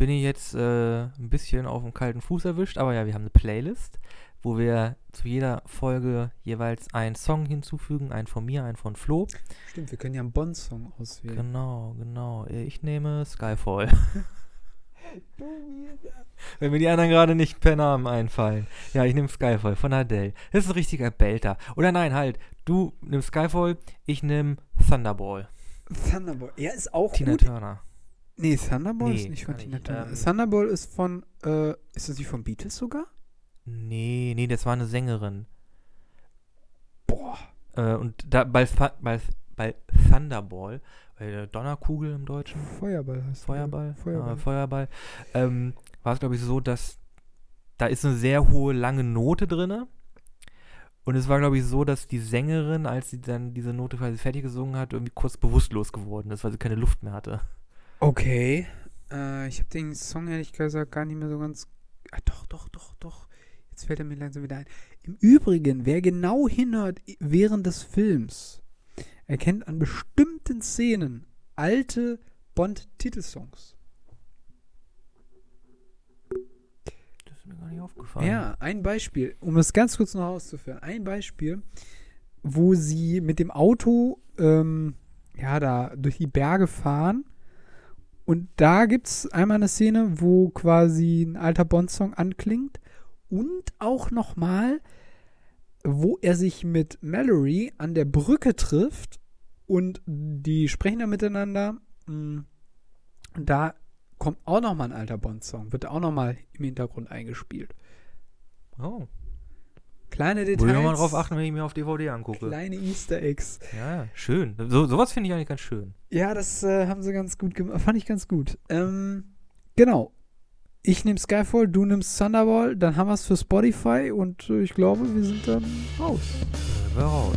Bin ich jetzt äh, ein bisschen auf dem kalten Fuß erwischt, aber ja, wir haben eine Playlist, wo wir zu jeder Folge jeweils einen Song hinzufügen, einen von mir, einen von Flo. Stimmt, wir können ja einen Bond-Song auswählen. Genau, genau. Äh, Ich nehme Skyfall. (laughs) Wenn mir die anderen gerade nicht per Namen einfallen. Ja, ich nehme Skyfall von Adele. Das ist ein richtiger Belter. Oder nein, halt. Du nimmst Skyfall, ich nehme Thunderball. Thunderball. Er ist auch Tina gut. Turner. Nee, Thunderball Nee, ist nicht von Tina ich, Turner. ähm, Thunderball ist von, äh, ist das nicht von Beatles sogar? Nee, nee, das war eine Sängerin. Boah. Äh, und da bei, bei, bei Thunderball, bei der Donnerkugel im Deutschen, Feuerball heißt Feuerball, Feuerball. Ah, Feuerball ähm, war es, glaube ich, so, dass da ist eine sehr hohe, lange Note drinne. Und es war, glaube ich, so, dass die Sängerin, als sie dann diese Note quasi fertig gesungen hat, irgendwie kurz bewusstlos geworden ist, weil sie keine Luft mehr hatte. Okay. Äh, ich habe den Song ehrlich gesagt gar nicht mehr so ganz. Ah, doch, doch, doch, doch. Jetzt fällt er mir langsam wieder ein. Im Übrigen, wer genau hinhört während des Films, erkennt an bestimmten Szenen alte Bond-Titelsongs. Das ist mir gar nicht aufgefallen. Ja, ein Beispiel, um es ganz kurz noch auszuführen. Ein Beispiel, wo sie mit dem Auto ähm, ja, da durch die Berge fahren. Und da gibt es einmal eine Szene, wo quasi ein alter Bond-Song anklingt. Und auch nochmal, wo er sich mit Mallory an der Brücke trifft. Und die sprechen da miteinander. Mm, Und da kommt auch nochmal ein alter Bond-Song. Wird auch nochmal im Hintergrund eingespielt. Oh. Kleine Details. ich nochmal drauf achten, wenn ich mir auf DVD angucke. Kleine Easter Eggs. Ja, schön. So, sowas finde ich eigentlich ganz schön. Ja, das äh, haben sie ganz gut gemacht. Fand ich ganz gut. Ähm, genau. Ich nehme Skyfall, du nimmst Thunderball, dann haben wir es für Spotify und äh, ich glaube, wir sind dann raus. Äh, raus.